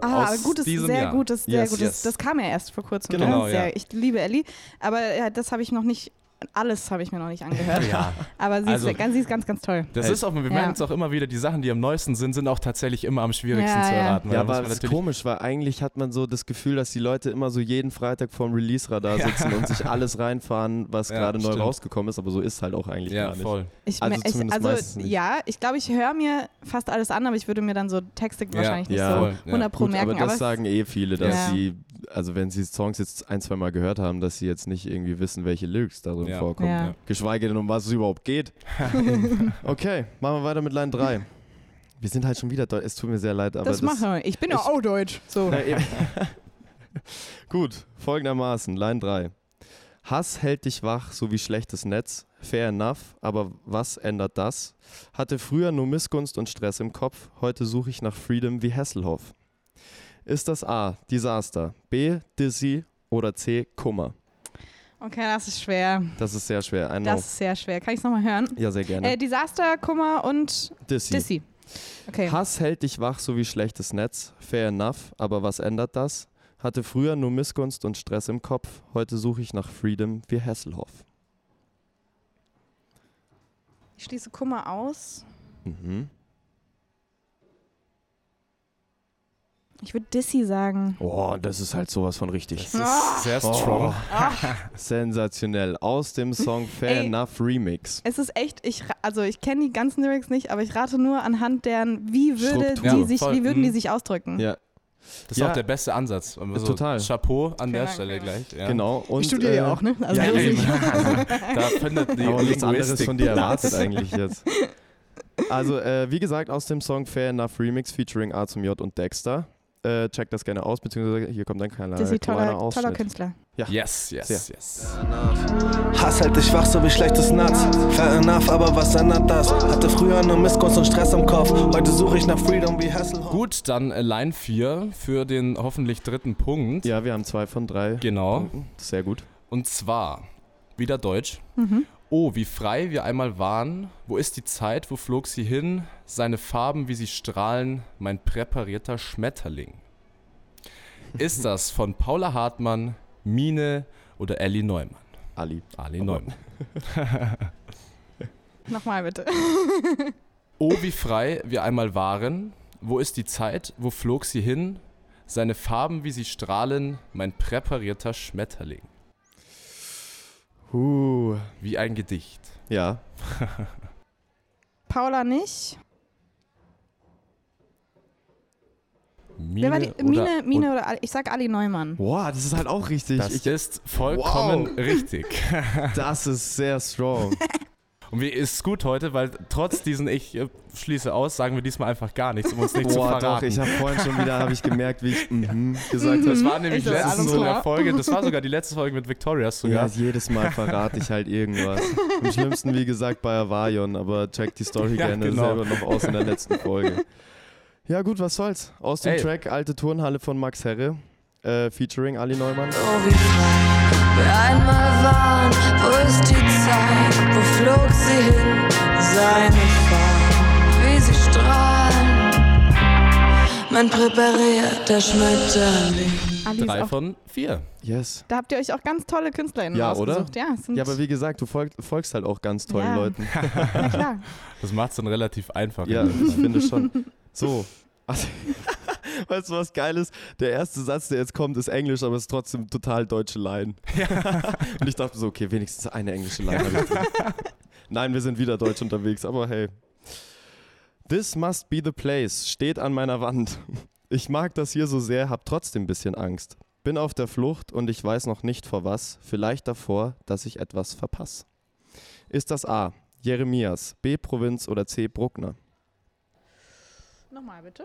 Ah, Aus gutes, diesem sehr Jahr. gutes, sehr Yes, gutes. yes. Das kam ja erst vor kurzem. Genau, ne? ja. Ich liebe Ellie, aber ja, das habe ich noch nicht, alles habe ich mir noch nicht angehört. Ja. Aber sie, Also- ist, ganz, sie ist ganz, ganz toll. Das ist auch, wir Ja. merken es auch immer wieder, die Sachen, die am neuesten sind, sind auch tatsächlich immer am schwierigsten Ja, zu ja. erraten. weil Ja, aber es ist komisch, weil eigentlich hat man so das Gefühl, dass die Leute immer so jeden Freitag vorm Release-Radar sitzen und sich alles reinfahren, was Ja, gerade neu rausgekommen ist, aber so ist halt auch eigentlich Ja, gar nicht. voll. Ich, Also ich, zumindest also ja, ich glaube, ich höre mir fast alles an, aber ich würde mir dann so Texte wahrscheinlich nicht so Voll, ja. 100 pro Gut, merken. aber das es- sagen eh viele, dass Ja. sie, also wenn sie Songs jetzt ein, zwei Mal gehört haben, dass sie jetzt nicht irgendwie wissen, welche Lyrics darin Ja. vorkommen. Ja. Geschweige denn, um was es überhaupt geht. okay, machen wir weiter mit Line 3. Wir sind halt schon wieder deutsch. Es tut mir sehr leid, aber das machen wir. Ich bin ja ich- auch deutsch. So. Gut, folgendermaßen, Line 3. Hass hält dich wach, so wie schlechtes Netz. Fair enough, aber was ändert das? Hatte früher nur Missgunst und Stress im Kopf, heute suche ich nach Freedom wie Hasselhoff. Ist das A, Desaster, B, Dizzy oder C, Kummer? Okay, das ist schwer. Das ist sehr schwer. I know. Das ist sehr schwer. Kann ich es nochmal hören? ja, sehr gerne. Äh, Desaster, Kummer und Dizzy. Dissy. Okay. Hass hält dich wach, so wie schlechtes Netz. Fair enough, aber was ändert das? Hatte früher nur Missgunst und Stress im Kopf, heute suche ich nach Freedom wie Hasselhoff. Ich schließe Kummer aus. Mhm. Ich würde Dissy sagen. Oh, das ist halt sowas von richtig. Das ist sehr strong. Sensationell. Aus dem Song Fair Ey. Enough Remix. Es ist echt, ich, also ich kenne die ganzen Lyrics nicht, aber ich rate nur anhand deren, wie würde Struktur. die Ja, sich, voll. wie würden die Mhm. sich ausdrücken? Ja, Das ist Ja. auch der beste Ansatz. Also Total. Chapeau an der Dank, Stelle ja. gleich. Ja. genau. Und, Ich studiere ja äh, auch, ne? Also ja, eben. ich- Da findet die Aber nichts anderes von dir erwartet eigentlich jetzt. Also, äh, wie gesagt, aus dem Song Fair Enough Remix featuring A zum J und Dexter. Äh, checkt das gerne aus, beziehungsweise hier kommt ein kleiner, Dissy, kleiner toller, toller. Künstler. Yes, yes, Sehr. yes. Hass hält dich wach, so wie schlechtes Nuts. Fair enough, aber was ändert das? Hatte früher nur Missgunst und Stress im Kopf. Heute suche ich nach Freedom wie Hasselhoff. Gut, dann äh, Line 4 für den hoffentlich dritten Punkt. Ja, wir haben zwei von drei. Genau. Punkten. Sehr gut. Und zwar wieder Deutsch. Mhm. Oh, wie frei wir einmal waren. Wo ist die Zeit? Wo flog sie hin? Seine Farben, wie sie strahlen. Mein präparierter Schmetterling. Ist das von Paula Hartmann, Mine oder Ellie Neumann? Ali. Ali Neumann. Nochmal bitte. Oh, wie frei wir einmal waren. Wo ist die Zeit? Wo flog sie hin? Seine Farben, wie sie strahlen. Mein präparierter Schmetterling. Uh, Wie ein Gedicht. ja. Paula nicht. Mine Wer war die? oder, Mine, Mine oder Ali? Ich sag Ali Neumann. Boah, das ist halt auch richtig. Das Ich, ist vollkommen Wow. richtig. das ist sehr strong. Und wie ist gut heute, weil trotz diesen Ich äh, schließe aus, sagen wir diesmal einfach gar nichts, um uns nicht zu Boah, doch, verraten. ich habe vorhin schon wieder hab ich gemerkt, wie ich mhm gesagt das habe. war nämlich Ich so, letztens in der. Folge, das war sogar die letzte Folge mit Victorias Ja, sogar. jedes Mal verrate ich halt irgendwas. Am schlimmsten, wie gesagt, bei Avarion, aber check die Story Ja, gerne genau. selber noch aus in der letzten Folge. Ja, gut, was soll's. Aus dem Ey. Track Alte Turnhalle von Max Herre, äh, featuring Ali Neumann. Oh, wie wir einmal waren. Wo ist die Zeit? Wo flog sie hin? Seine Farben, wie sie strahlen. Mein präparierter Schmetterling. Ali ist Drei von vier. Yes. da habt ihr euch auch ganz tolle KünstlerInnen Ja, oder? ausgesucht. Ja, es sind, Ja, aber wie gesagt, du folg, folgst halt auch ganz tollen Ja. Leuten. na klar. Das macht es dann relativ einfach. Ja, ich finde schon. So. Also, weißt du, was geil ist? Der erste Satz, der jetzt kommt, ist Englisch, aber es ist trotzdem total deutsche Line. Und ich dachte so, okay, wenigstens eine englische Line. drin. Nein, wir sind wieder deutsch unterwegs, aber hey. This must be the place steht an meiner Wand. Ich mag das hier so sehr, hab trotzdem ein bisschen Angst. Bin auf der Flucht und ich weiß noch nicht vor was. Vielleicht davor, dass ich etwas verpasse. Ist das A. Jeremias, B. Provinz oder C. Bruckner? Nochmal bitte.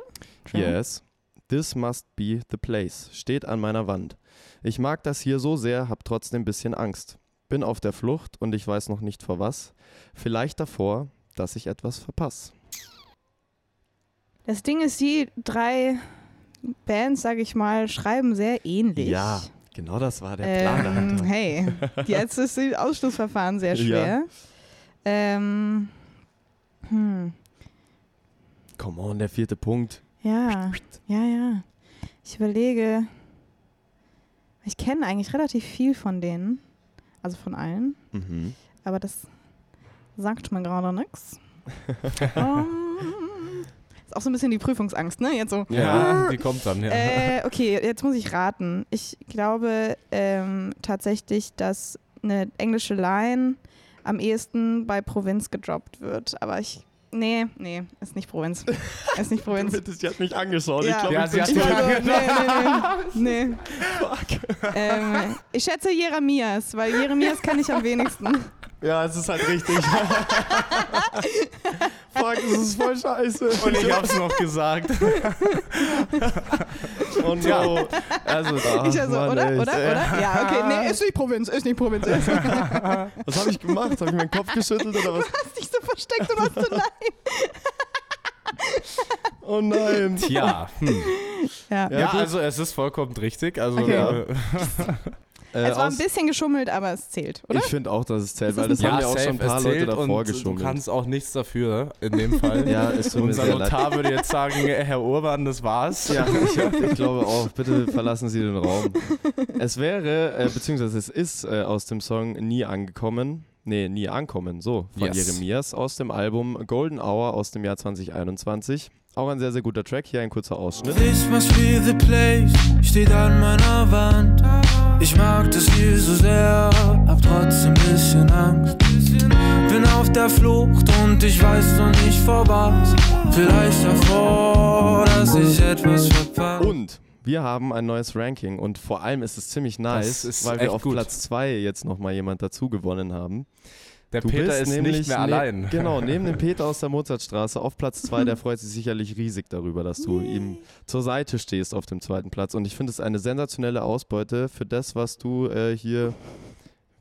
Yes. This must be the place. Steht an meiner Wand. Ich mag das hier so sehr, hab trotzdem ein bisschen Angst. bin auf der Flucht und ich weiß noch nicht vor was. Vielleicht davor, dass ich etwas verpasse. Das Ding ist, die drei Bands, sage ich mal, schreiben sehr ähnlich. Ja, genau das war der Plan Ähm, hey, jetzt ist das Ausschlussverfahren sehr Ja. schwer. Ähm, hm, Come on, der vierte Punkt. ja, ja, ja. Ich überlege. Ich kenne eigentlich relativ viel von denen. Also von allen. Mhm. Aber das sagt mir gerade nichts. Ähm, ist auch so ein bisschen die Prüfungsangst, ne? Jetzt so. Ja, die kommt dann, ja. Äh, okay, jetzt muss ich raten. Ich glaube ähm, tatsächlich, dass eine englische Line am ehesten bei Provinz gedroppt wird. Aber ich. Nee, nee, ist nicht Provinz. Ist nicht Provinz. Sie hat mich angeschaut. Ja. Ich glaube, Ja, ich sie hat Ich dich schuld. also, nee, nee, nee. nee. Ähm, ich schätze Jeremias, weil Jeremias kann ich am wenigsten. Ja, es ist halt richtig. Fuck, das ist voll scheiße. Und ich hab's noch gesagt. Oh no. Ja. Also, ach, Ich also, Mann, oder? ey. Oder? Oder? Ja, okay. Nee, ist nicht Provinz, ist nicht Provinz. Ist Was habe ich gemacht? Habe ich meinen Kopf geschüttelt oder was? nicht so versteckt und was zu nein. Oh nein. Tja, hm. Ja. ja, also es ist vollkommen richtig. Also Okay. äh, Äh, Es war ein bisschen geschummelt, aber es zählt, oder? ich finde auch, dass es zählt, weil ist das haben ja, ja auch schon ein paar Leute davor und du geschummelt. kannst auch nichts dafür in dem Fall. Ja, es tut mir Unser sehr leid. Notar würde jetzt sagen, Herr Urban, das war's. Ja, ich, ich glaube auch. Bitte verlassen Sie den Raum. Es wäre, äh, beziehungsweise es ist äh, aus dem Song Nie angekommen. Nee, Nie ankommen, so, von Yes. Jeremias aus dem Album Golden Hour aus dem Jahr 2021. Auch ein sehr, sehr guter Track. Hier ein kurzer Ausschnitt. This must be the place, steht an meiner Wand. Ich mag das hier so sehr, hab trotzdem bisschen Angst. Bin auf der Flucht und ich weiß noch nicht vor was. Vielleicht davor, dass ich etwas verpasse. Und wir haben ein neues Ranking und vor allem ist es ziemlich nice, weil wir auf gut. Platz 2 jetzt nochmal jemand dazu gewonnen haben. Der Du Peter bist ist nämlich nicht mehr ne- allein. Genau, neben dem Peter aus der Mozartstraße auf Platz 2, der freut sich sicherlich riesig darüber, dass du ihm zur Seite stehst auf dem zweiten Platz. Und ich finde es eine sensationelle Ausbeute für das, was du äh, hier,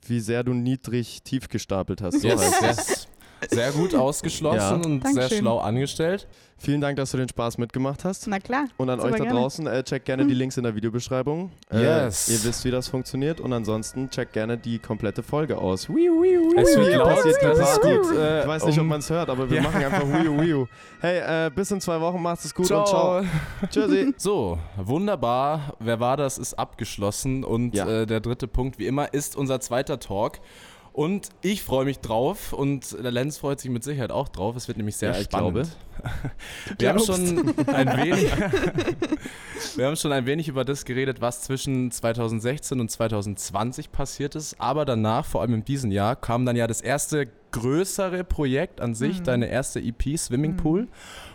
wie sehr du niedrig tief gestapelt hast. So Yes, heißt es. yes. Sehr gut ausgeschlossen Ja. und sehr Dankeschön. schlau angestellt. Vielen Dank, dass du den Spaß mitgemacht hast. Na klar. Und an euch da gerne. draußen, äh, checkt gerne die Links in der Videobeschreibung. Äh, Yes. Ihr wisst, wie das funktioniert. Und ansonsten checkt gerne die komplette Folge aus. Wiu, wiu, wiu. Es wird laut, passiert das ist gut. Äh, Ich weiß nicht, ob um- man es hört, aber wir Ja. machen einfach wiu, wiu. Hey, äh, bis in zwei Wochen, macht es gut und ciao. Tschüssi. So, wunderbar. Wer war das? Ist abgeschlossen. Und Ja. äh, der dritte Punkt, wie immer, ist unser zweiter Talk. Und ich freue mich drauf und der Lenz freut sich mit Sicherheit auch drauf. Es wird nämlich sehr Ja, ich spannend. Wir haben, schon ein wenig, wir haben schon ein wenig über das geredet, was zwischen 2016 und 2020 passiert ist. Aber danach, vor allem in diesem Jahr, kam dann ja das erste größere Projekt an sich, Mhm. deine erste EP, Swimming Pool.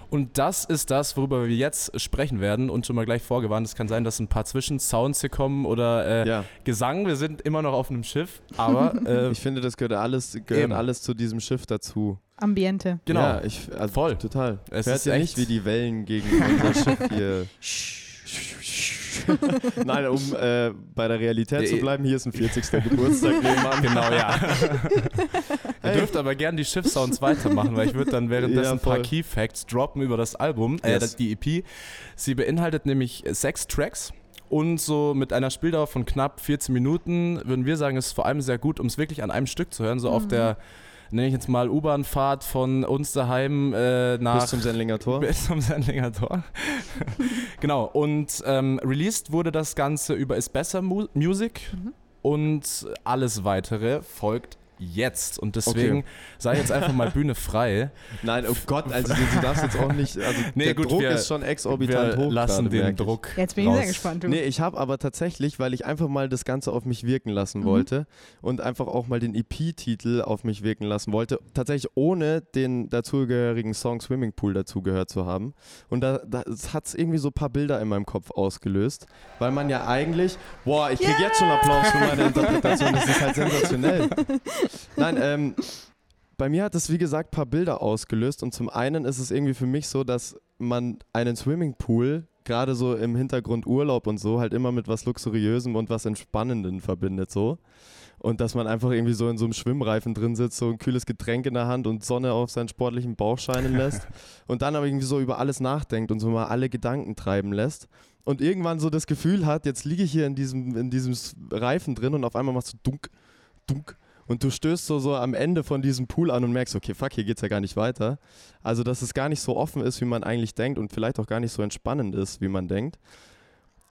Und das ist das, worüber wir jetzt sprechen werden und schon mal gleich vorgewarnt. Es kann sein, dass ein paar Zwischensounds hier kommen oder äh, Ja, Gesang. Wir sind immer noch auf einem Schiff, aber äh, ich finde, das gehört alles, gehört Eben. alles zu diesem Schiff dazu. Ambiente. genau. Ja, ich, also Voll. Total. Es Hört ist echt- nicht, wie die Wellen gegen unser Schiff hier... Nein, um äh, bei der Realität Der- zu bleiben, hier ist ein 40. Geburtstag. nehmen wir an. Genau, ja. Ihr dürft aber gern die Schiffssounds weitermachen, weil ich würde dann währenddessen Ja, ein paar. Key Facts droppen über das Album, äh, Yes. das, die EP. Sie beinhaltet nämlich sechs Tracks. Und so mit einer Spieldauer von knapp 14 Minuten würden wir sagen, ist vor allem sehr gut, um es wirklich an einem Stück zu hören. So auf der, nenne ich jetzt mal, U-Bahn-Fahrt von uns daheim äh, nach Bis zum Sendlinger Tor. bis zum Sendlinger Tor. genau, und ähm, released wurde das Ganze über Is Besser Mu Music und alles weitere folgt jetzt. Und deswegen sei jetzt einfach mal Bühne frei. Nein, oh Gott, also du, du darfst jetzt auch nicht. Also Nee, der gut, Druck wir- ist schon exorbitant Wir hoch. lassen gerade, den. Druck. Jetzt bin ich raus. sehr gespannt. Du. Nee, ich habe aber tatsächlich, weil ich einfach mal das Ganze auf mich wirken lassen wollte und einfach auch mal den EP-Titel auf mich wirken lassen wollte, tatsächlich ohne den dazugehörigen Song Swimming Pool dazugehört zu haben. Und da, da hat es irgendwie so ein paar Bilder in meinem Kopf ausgelöst, weil man ja eigentlich, boah, ich kriege jetzt schon Applaus für meine Interpretation, das ist halt sensationell. Nein, ähm, bei mir hat es, wie gesagt, ein paar Bilder ausgelöst und zum einen ist es irgendwie für mich so, dass man einen Swimmingpool gerade so im Hintergrund Urlaub und so halt immer mit was Luxuriösem und was Entspannendem verbindet so. Und dass man einfach irgendwie so in so einem Schwimmreifen drin sitzt, so ein kühles Getränk in der Hand und Sonne auf seinen sportlichen Bauch scheinen lässt und dann aber irgendwie so über alles nachdenkt und so mal alle Gedanken treiben lässt und irgendwann so das Gefühl hat, jetzt liege ich hier in diesem, in diesem Reifen drin und auf einmal machst du dunk, dunk und du stößt so, so am Ende von diesem Pool an und merkst, okay, fuck, hier geht's ja gar nicht weiter. Also, dass es gar nicht so offen ist, wie man eigentlich denkt und vielleicht auch gar nicht so entspannend ist, wie man denkt.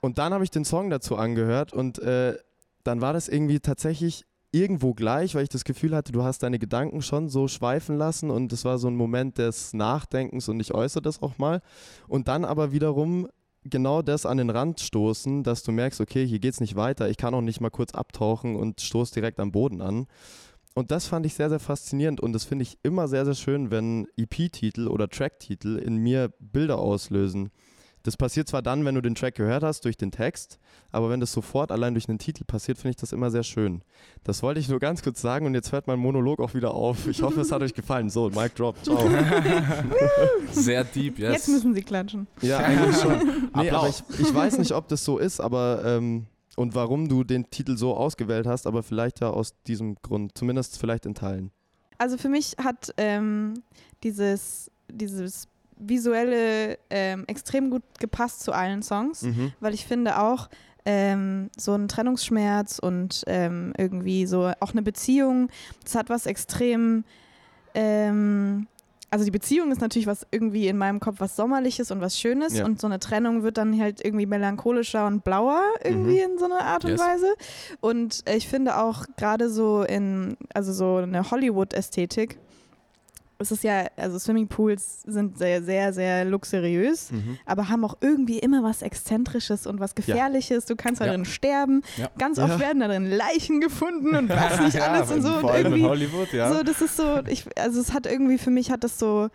Und dann habe ich den Song dazu angehört und äh, dann war das irgendwie tatsächlich irgendwo gleich, weil ich das Gefühl hatte, du hast deine Gedanken schon so schweifen lassen und es war so ein Moment des Nachdenkens und ich äußere das auch mal. Und dann aber wiederum genau das an den Rand stoßen, dass du merkst, okay, hier geht's nicht weiter, ich kann auch nicht mal kurz abtauchen und stoß direkt am Boden an. Und das fand ich sehr, sehr faszinierend und das finde ich immer sehr, sehr schön, wenn EP-Titel oder Track-Titel in mir Bilder auslösen. Das passiert zwar dann, wenn du den Track gehört hast, durch den Text, aber wenn das sofort allein durch einen Titel passiert, finde ich das immer sehr schön. Das wollte ich nur ganz kurz sagen und jetzt hört mein Monolog auch wieder auf. Ich hoffe, es hat euch gefallen. So, Mic Drop, ciao. Sehr deep, yes. Jetzt müssen sie klatschen. Ja, eigentlich schon. Nee, aber ich, ich weiß nicht, ob das so ist, aber ähm, und warum du den Titel so ausgewählt hast, aber vielleicht ja aus diesem Grund, zumindest vielleicht in Teilen. Also für mich hat ähm, dieses, dieses visuelle ähm, extrem gut gepasst zu allen Songs, Mhm. weil ich finde auch ähm, so ein Trennungsschmerz und ähm, irgendwie so auch eine Beziehung, das hat was extrem, ähm, also die Beziehung ist natürlich was irgendwie in meinem Kopf was Sommerliches und was Schönes Ja. und so eine Trennung wird dann halt irgendwie melancholischer und blauer irgendwie in so einer Art und Yes. Weise. Und äh, ich finde auch gerade so in, also so eine Hollywood-Ästhetik, es ist ja, also Swimmingpools sind sehr, sehr, sehr luxuriös, Mhm. aber haben auch irgendwie immer was Exzentrisches und was Gefährliches. Du kannst da Ja. drin sterben. Ja. Ganz oft Ja. werden da drin Leichen gefunden und was nicht alles und so. Vor Und allem in irgendwie, Hollywood, ja. so, das ist so, ich, also es hat irgendwie, für mich hat das so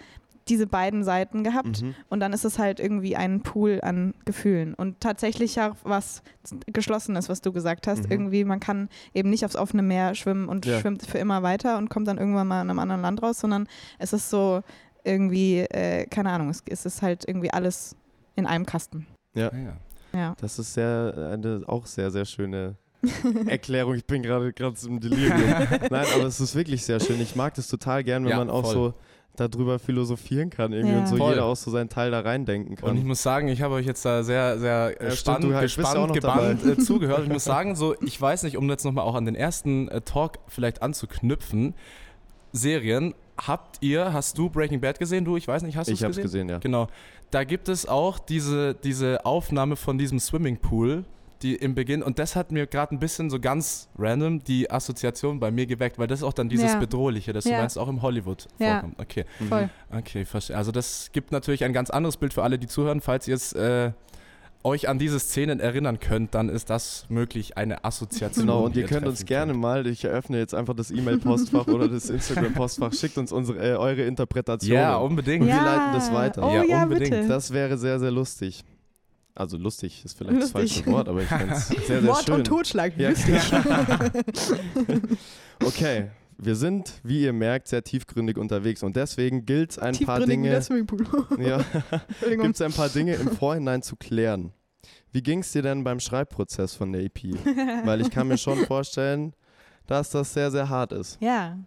diese beiden Seiten gehabt Mhm. und dann ist es halt irgendwie ein Pool an Gefühlen und tatsächlich auch was Geschlossenes, was du gesagt hast. Mhm. Irgendwie, man kann eben nicht aufs offene Meer schwimmen und Ja. schwimmt für immer weiter und kommt dann irgendwann mal in einem anderen Land raus, sondern es ist so irgendwie, äh, keine Ahnung, es, es ist halt irgendwie alles in einem Kasten. ja. Ja. Das ist sehr, eine auch sehr, sehr schöne Erklärung. Ich bin gerade gerade im Delirium. Nein, aber es ist wirklich sehr schön. Ich mag das total gern, wenn Ja, man auch voll. so darüber philosophieren kann irgendwie Ja. und so Voll. jeder auch so seinen Teil da reindenken Und ich kann. muss sagen, ich habe euch jetzt da sehr, sehr äh, Ja, spannend, stimmt, ja gespannt, noch gebannt äh, zugehört. Ich muss sagen, so, ich weiß nicht, um jetzt nochmal auch an den ersten äh, Talk vielleicht anzuknüpfen, Serien, habt ihr, hast du Breaking Bad gesehen? Du, ich weiß nicht, hast du es Ich habe es gesehen? gesehen, ja. Genau. Da gibt es auch diese, diese Aufnahme von diesem Swimmingpool, die im Beginn, und das hat mir gerade ein bisschen so ganz random die Assoziation bei mir geweckt, weil das ist auch dann dieses Ja. Bedrohliche, das du Ja. meinst, auch im Hollywood Ja. vorkommt. Okay, Voll. okay, verstehe. Also das gibt natürlich ein ganz anderes Bild für alle, die zuhören. Falls ihr es äh, euch an diese Szenen erinnern könnt, dann ist das möglich eine Assoziation. Genau, und ihr könnt uns gerne mal, ich eröffne jetzt einfach das E-Mail-Postfach oder das Instagram-Postfach, schickt uns unsere, äh, eure Interpretation. Ja, unbedingt. Und wir leiten das weiter. Oh Ja, ja, unbedingt. bitte. Das wäre sehr, sehr lustig. Also lustig ist vielleicht das Lustig. falsche Wort, aber ich fände es sehr, sehr Mord schön. und Totschlag. Ja. lustig. Okay, wir sind, wie ihr merkt, sehr tiefgründig unterwegs und deswegen gilt es ein paar Dinge. Ja, gibt es ein paar Dinge im Vorhinein zu klären. Wie ging es dir denn beim Schreibprozess von der EP? Weil ich kann mir schon vorstellen, dass das sehr, sehr hart ist. Ja.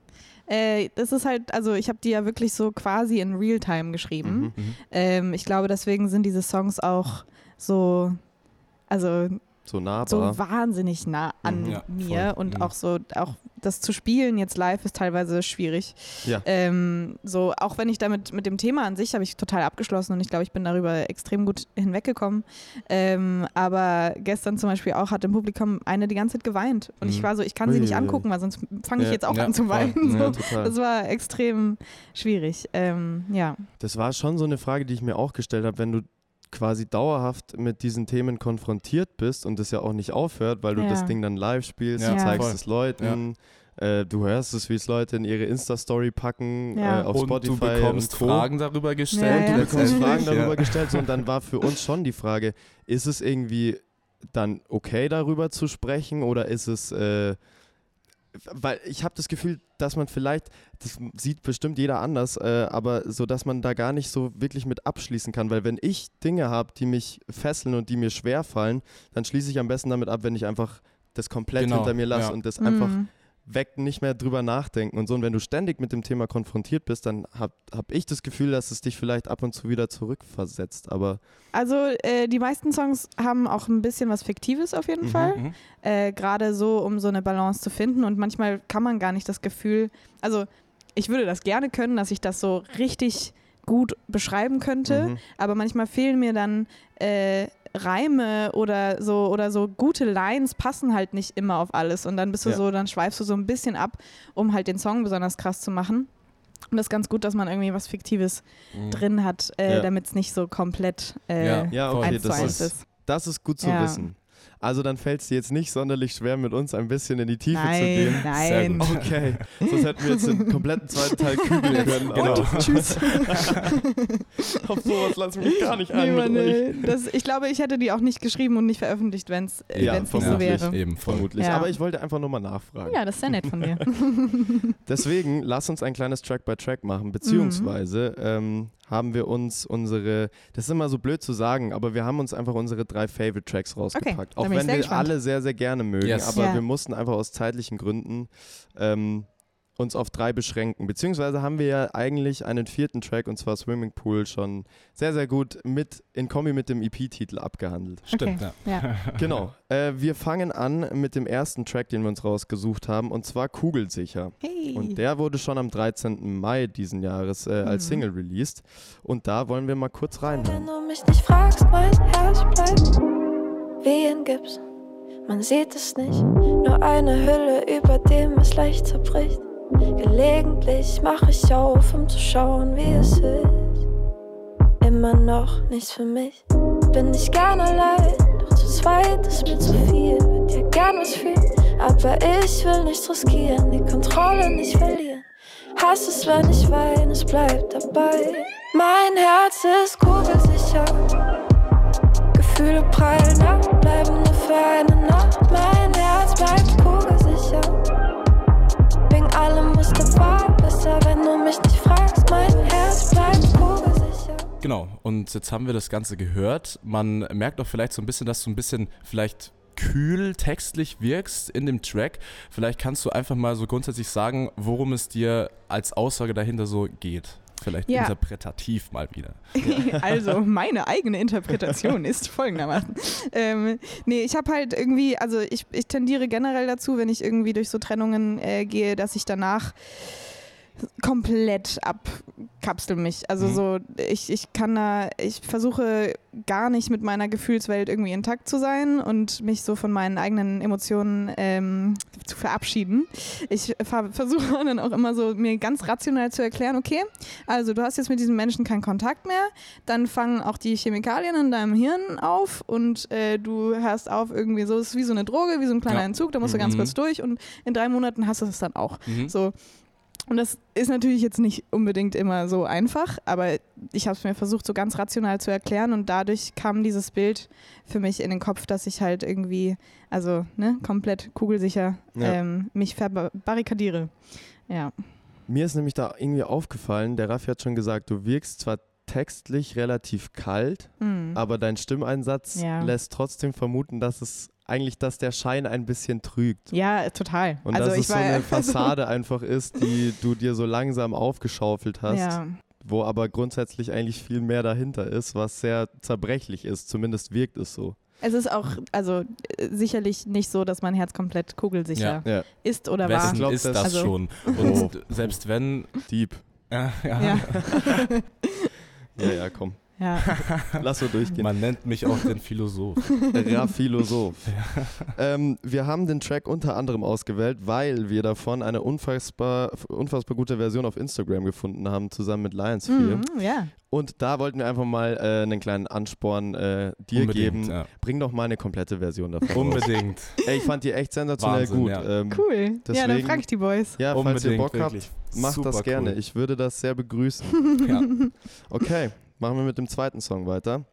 Äh, das ist halt, also ich habe die ja wirklich so quasi in Realtime geschrieben. Mhm. Ähm, ich glaube, deswegen sind diese Songs auch so, also So so wahnsinnig nah an Mhm. Ja, mir voll. und Mhm. auch so, auch das zu spielen jetzt live ist teilweise schwierig. Ja. Ähm, so, auch wenn ich damit mit dem Thema an sich habe ich total abgeschlossen und ich glaube, ich bin darüber extrem gut hinweggekommen. Ähm, aber gestern zum Beispiel auch hat im Publikum eine die ganze Zeit geweint und ich Mhm. war so, ich kann sie nicht angucken, weil sonst fange ich Ja. jetzt auch Ja, an zu weinen. So. Das war extrem schwierig. Ähm, ja. Das war schon so eine Frage, die ich mir auch gestellt habe, wenn du quasi dauerhaft mit diesen Themen konfrontiert bist und das ja auch nicht aufhört, weil du Ja. das Ding dann live spielst, Ja, du zeigst voll. es Leuten, äh, du hörst es, wie es Leute in ihre Insta-Story packen, Ja. äh, auf und Spotify du bekommst und Co. Fragen darüber gestellt. Ja, Und du ja. bekommst Fragen darüber ja. gestellt. So, und dann war für uns schon die Frage, ist es irgendwie dann okay darüber zu sprechen oder ist es, äh, weil ich habe das Gefühl, dass man vielleicht, das sieht bestimmt jeder anders, äh, aber so, dass man da gar nicht so wirklich mit abschließen kann, weil wenn ich Dinge habe, die mich fesseln und die mir schwer fallen, dann schließe ich am besten damit ab, wenn ich einfach das komplett Genau, hinter mir lasse ja. und das einfach Mhm. Weg, nicht mehr drüber nachdenken und so. Und wenn du ständig mit dem Thema konfrontiert bist, dann habe hab ich das Gefühl, dass es dich vielleicht ab und zu wieder zurückversetzt. Aber Also äh, die meisten Songs haben auch ein bisschen was Fiktives auf jeden Mhm, Fall. Mhm. Äh, Gerade so, um so eine Balance zu finden. Und manchmal kann man gar nicht das Gefühl, also ich würde das gerne können, dass ich das so richtig gut beschreiben könnte. Mhm. Aber manchmal fehlen mir dann äh, Reime oder so oder so gute Lines passen halt nicht immer auf alles. Und dann bist du Ja. so, dann schweifst du so ein bisschen ab, um halt den Song besonders krass zu machen. Und das ist ganz gut, dass man irgendwie was Fiktives Mhm. drin hat, äh, Ja. damit es nicht so komplett äh, Ja. Ja, okay, eins zu das eins ist, ist. das ist gut zu wissen. Also dann fällt es dir jetzt nicht sonderlich schwer, mit uns ein bisschen in die Tiefe zu Nein, gehen. Sehr nein. gut. Okay, sonst hätten wir jetzt den kompletten zweiten Teil kübeln können. Genau. aber Tschüss. Auf sowas lassen wir mich gar nicht Nee, ein ey. das, ich glaube, ich hätte die auch nicht geschrieben und nicht veröffentlicht, wenn es Ja, nicht so vermutlich. wäre. Eben. Vermutlich. Ja. Aber ich wollte einfach nur mal nachfragen. Ja, das ist sehr nett von dir. Deswegen lass uns ein kleines Track-by-Track machen, beziehungsweise ähm, haben wir uns unsere, das ist immer so blöd zu sagen, aber wir haben uns einfach unsere drei Favorite-Tracks rausgepackt. da Auch wenn wir gespannt. alle sehr, sehr gerne mögen, Yes. aber Ja. wir mussten einfach aus zeitlichen Gründen ähm, uns auf drei beschränken. Beziehungsweise haben wir ja eigentlich einen vierten Track, und zwar Swimming Pool, schon sehr, sehr gut mit in Kombi mit dem EP-Titel abgehandelt. Stimmt, Okay. ja. Ja. Genau. Äh, wir fangen an mit dem ersten Track, den wir uns rausgesucht haben, und zwar Kugelsicher. Hey. Und der wurde schon am 13. Mai diesen Jahres äh, als Mhm. Single released. Und da wollen wir mal kurz reinhören. Wenn du mich nicht fragst, mein Herz bleibt wie ein Gips. Man sieht es nicht, nur eine Hülle, über dem es leicht zerbricht. Gelegentlich mache ich auf, um zu schauen, wie es ist. Immer noch nichts für mich. Bin ich gern allein, doch zu zweit ist mir zu viel. Würd dir gern was fühlen, aber ich will nichts riskieren, die Kontrolle nicht verlieren. Hass es, wenn ich weine, es bleibt dabei. Mein Herz ist kugelsicher. Gefühle prallen ab, bleiben nur für eine Nacht. Mein Herz bleibt kugelsicher. Genau, und jetzt haben wir das Ganze gehört. Man merkt auch vielleicht so ein bisschen, dass du ein bisschen vielleicht kühl textlich wirkst in dem Track. Vielleicht kannst du einfach mal so grundsätzlich sagen, worum es dir als Aussage dahinter so geht. Vielleicht Ja. interpretativ mal wieder. also meine eigene Interpretation ist folgendermaßen. Ähm, nee, ich habe halt irgendwie, also ich, ich tendiere generell dazu, wenn ich irgendwie durch so Trennungen äh, gehe, dass ich danach komplett abkapsel mich. Also Mhm. so, ich, ich kann da, ich versuche gar nicht mit meiner Gefühlswelt irgendwie intakt zu sein und mich so von meinen eigenen Emotionen ähm, zu verabschieden. Ich ver versuche dann auch immer so mir ganz rational zu erklären, okay, also du hast jetzt mit diesem Menschen keinen Kontakt mehr, dann fangen auch die Chemikalien in deinem Hirn auf und äh, du hörst auf irgendwie so, es ist wie so eine Droge, wie so ein kleiner Ja. Entzug, da musst du ganz Mhm. kurz durch und in drei Monaten hast du es dann auch. Mhm. So. Und das ist natürlich jetzt nicht unbedingt immer so einfach, aber ich habe es mir versucht, so ganz rational zu erklären und dadurch kam dieses Bild für mich in den Kopf, dass ich halt irgendwie, also ne, komplett kugelsicher Ja. ähm, mich verbarrikadiere. Ja. Mir ist nämlich da irgendwie aufgefallen, der Raffi hat schon gesagt, du wirkst zwar textlich relativ kalt, Mhm. aber dein Stimmeinsatz Ja. lässt trotzdem vermuten, dass es eigentlich, dass der Schein ein bisschen trügt. Ja, total. Und also dass ich es so war eine Fassade einfach ist, die du dir so langsam aufgeschaufelt hast, Ja. wo aber grundsätzlich eigentlich viel mehr dahinter ist, was sehr zerbrechlich ist. Zumindest wirkt es so. Es ist auch, also äh, sicherlich nicht so, dass mein Herz komplett kugelsicher Ja. ist oder war. Wessen glaub, ist das- das also- schon? Und selbst wenn. Deep. Ja, ja. Ja. Ja, ja, komm. Ja. Lass so durchgehen. Man nennt mich auch den Philosoph. Philosoph. Ähm, wir haben den Track unter anderem ausgewählt, weil wir davon eine unfassbar, unfassbar gute Version auf Instagram gefunden haben, zusammen mit Lions 4. Mhm, ja. Und da wollten wir einfach mal äh, einen kleinen Ansporn äh, dir Unbedingt, geben. ja. Bring doch mal eine komplette Version davon. Unbedingt. Ey, ich fand die echt sensationell Wahnsinn, gut. ja. Ähm, Cool. ja, dann deswegen- frage ich die Boys. Ja, falls ihr Unbedingt, Bock wirklich. habt, macht Super das gerne. cool. Ich würde das sehr begrüßen. Ja. Okay, machen wir mit dem zweiten Song weiter.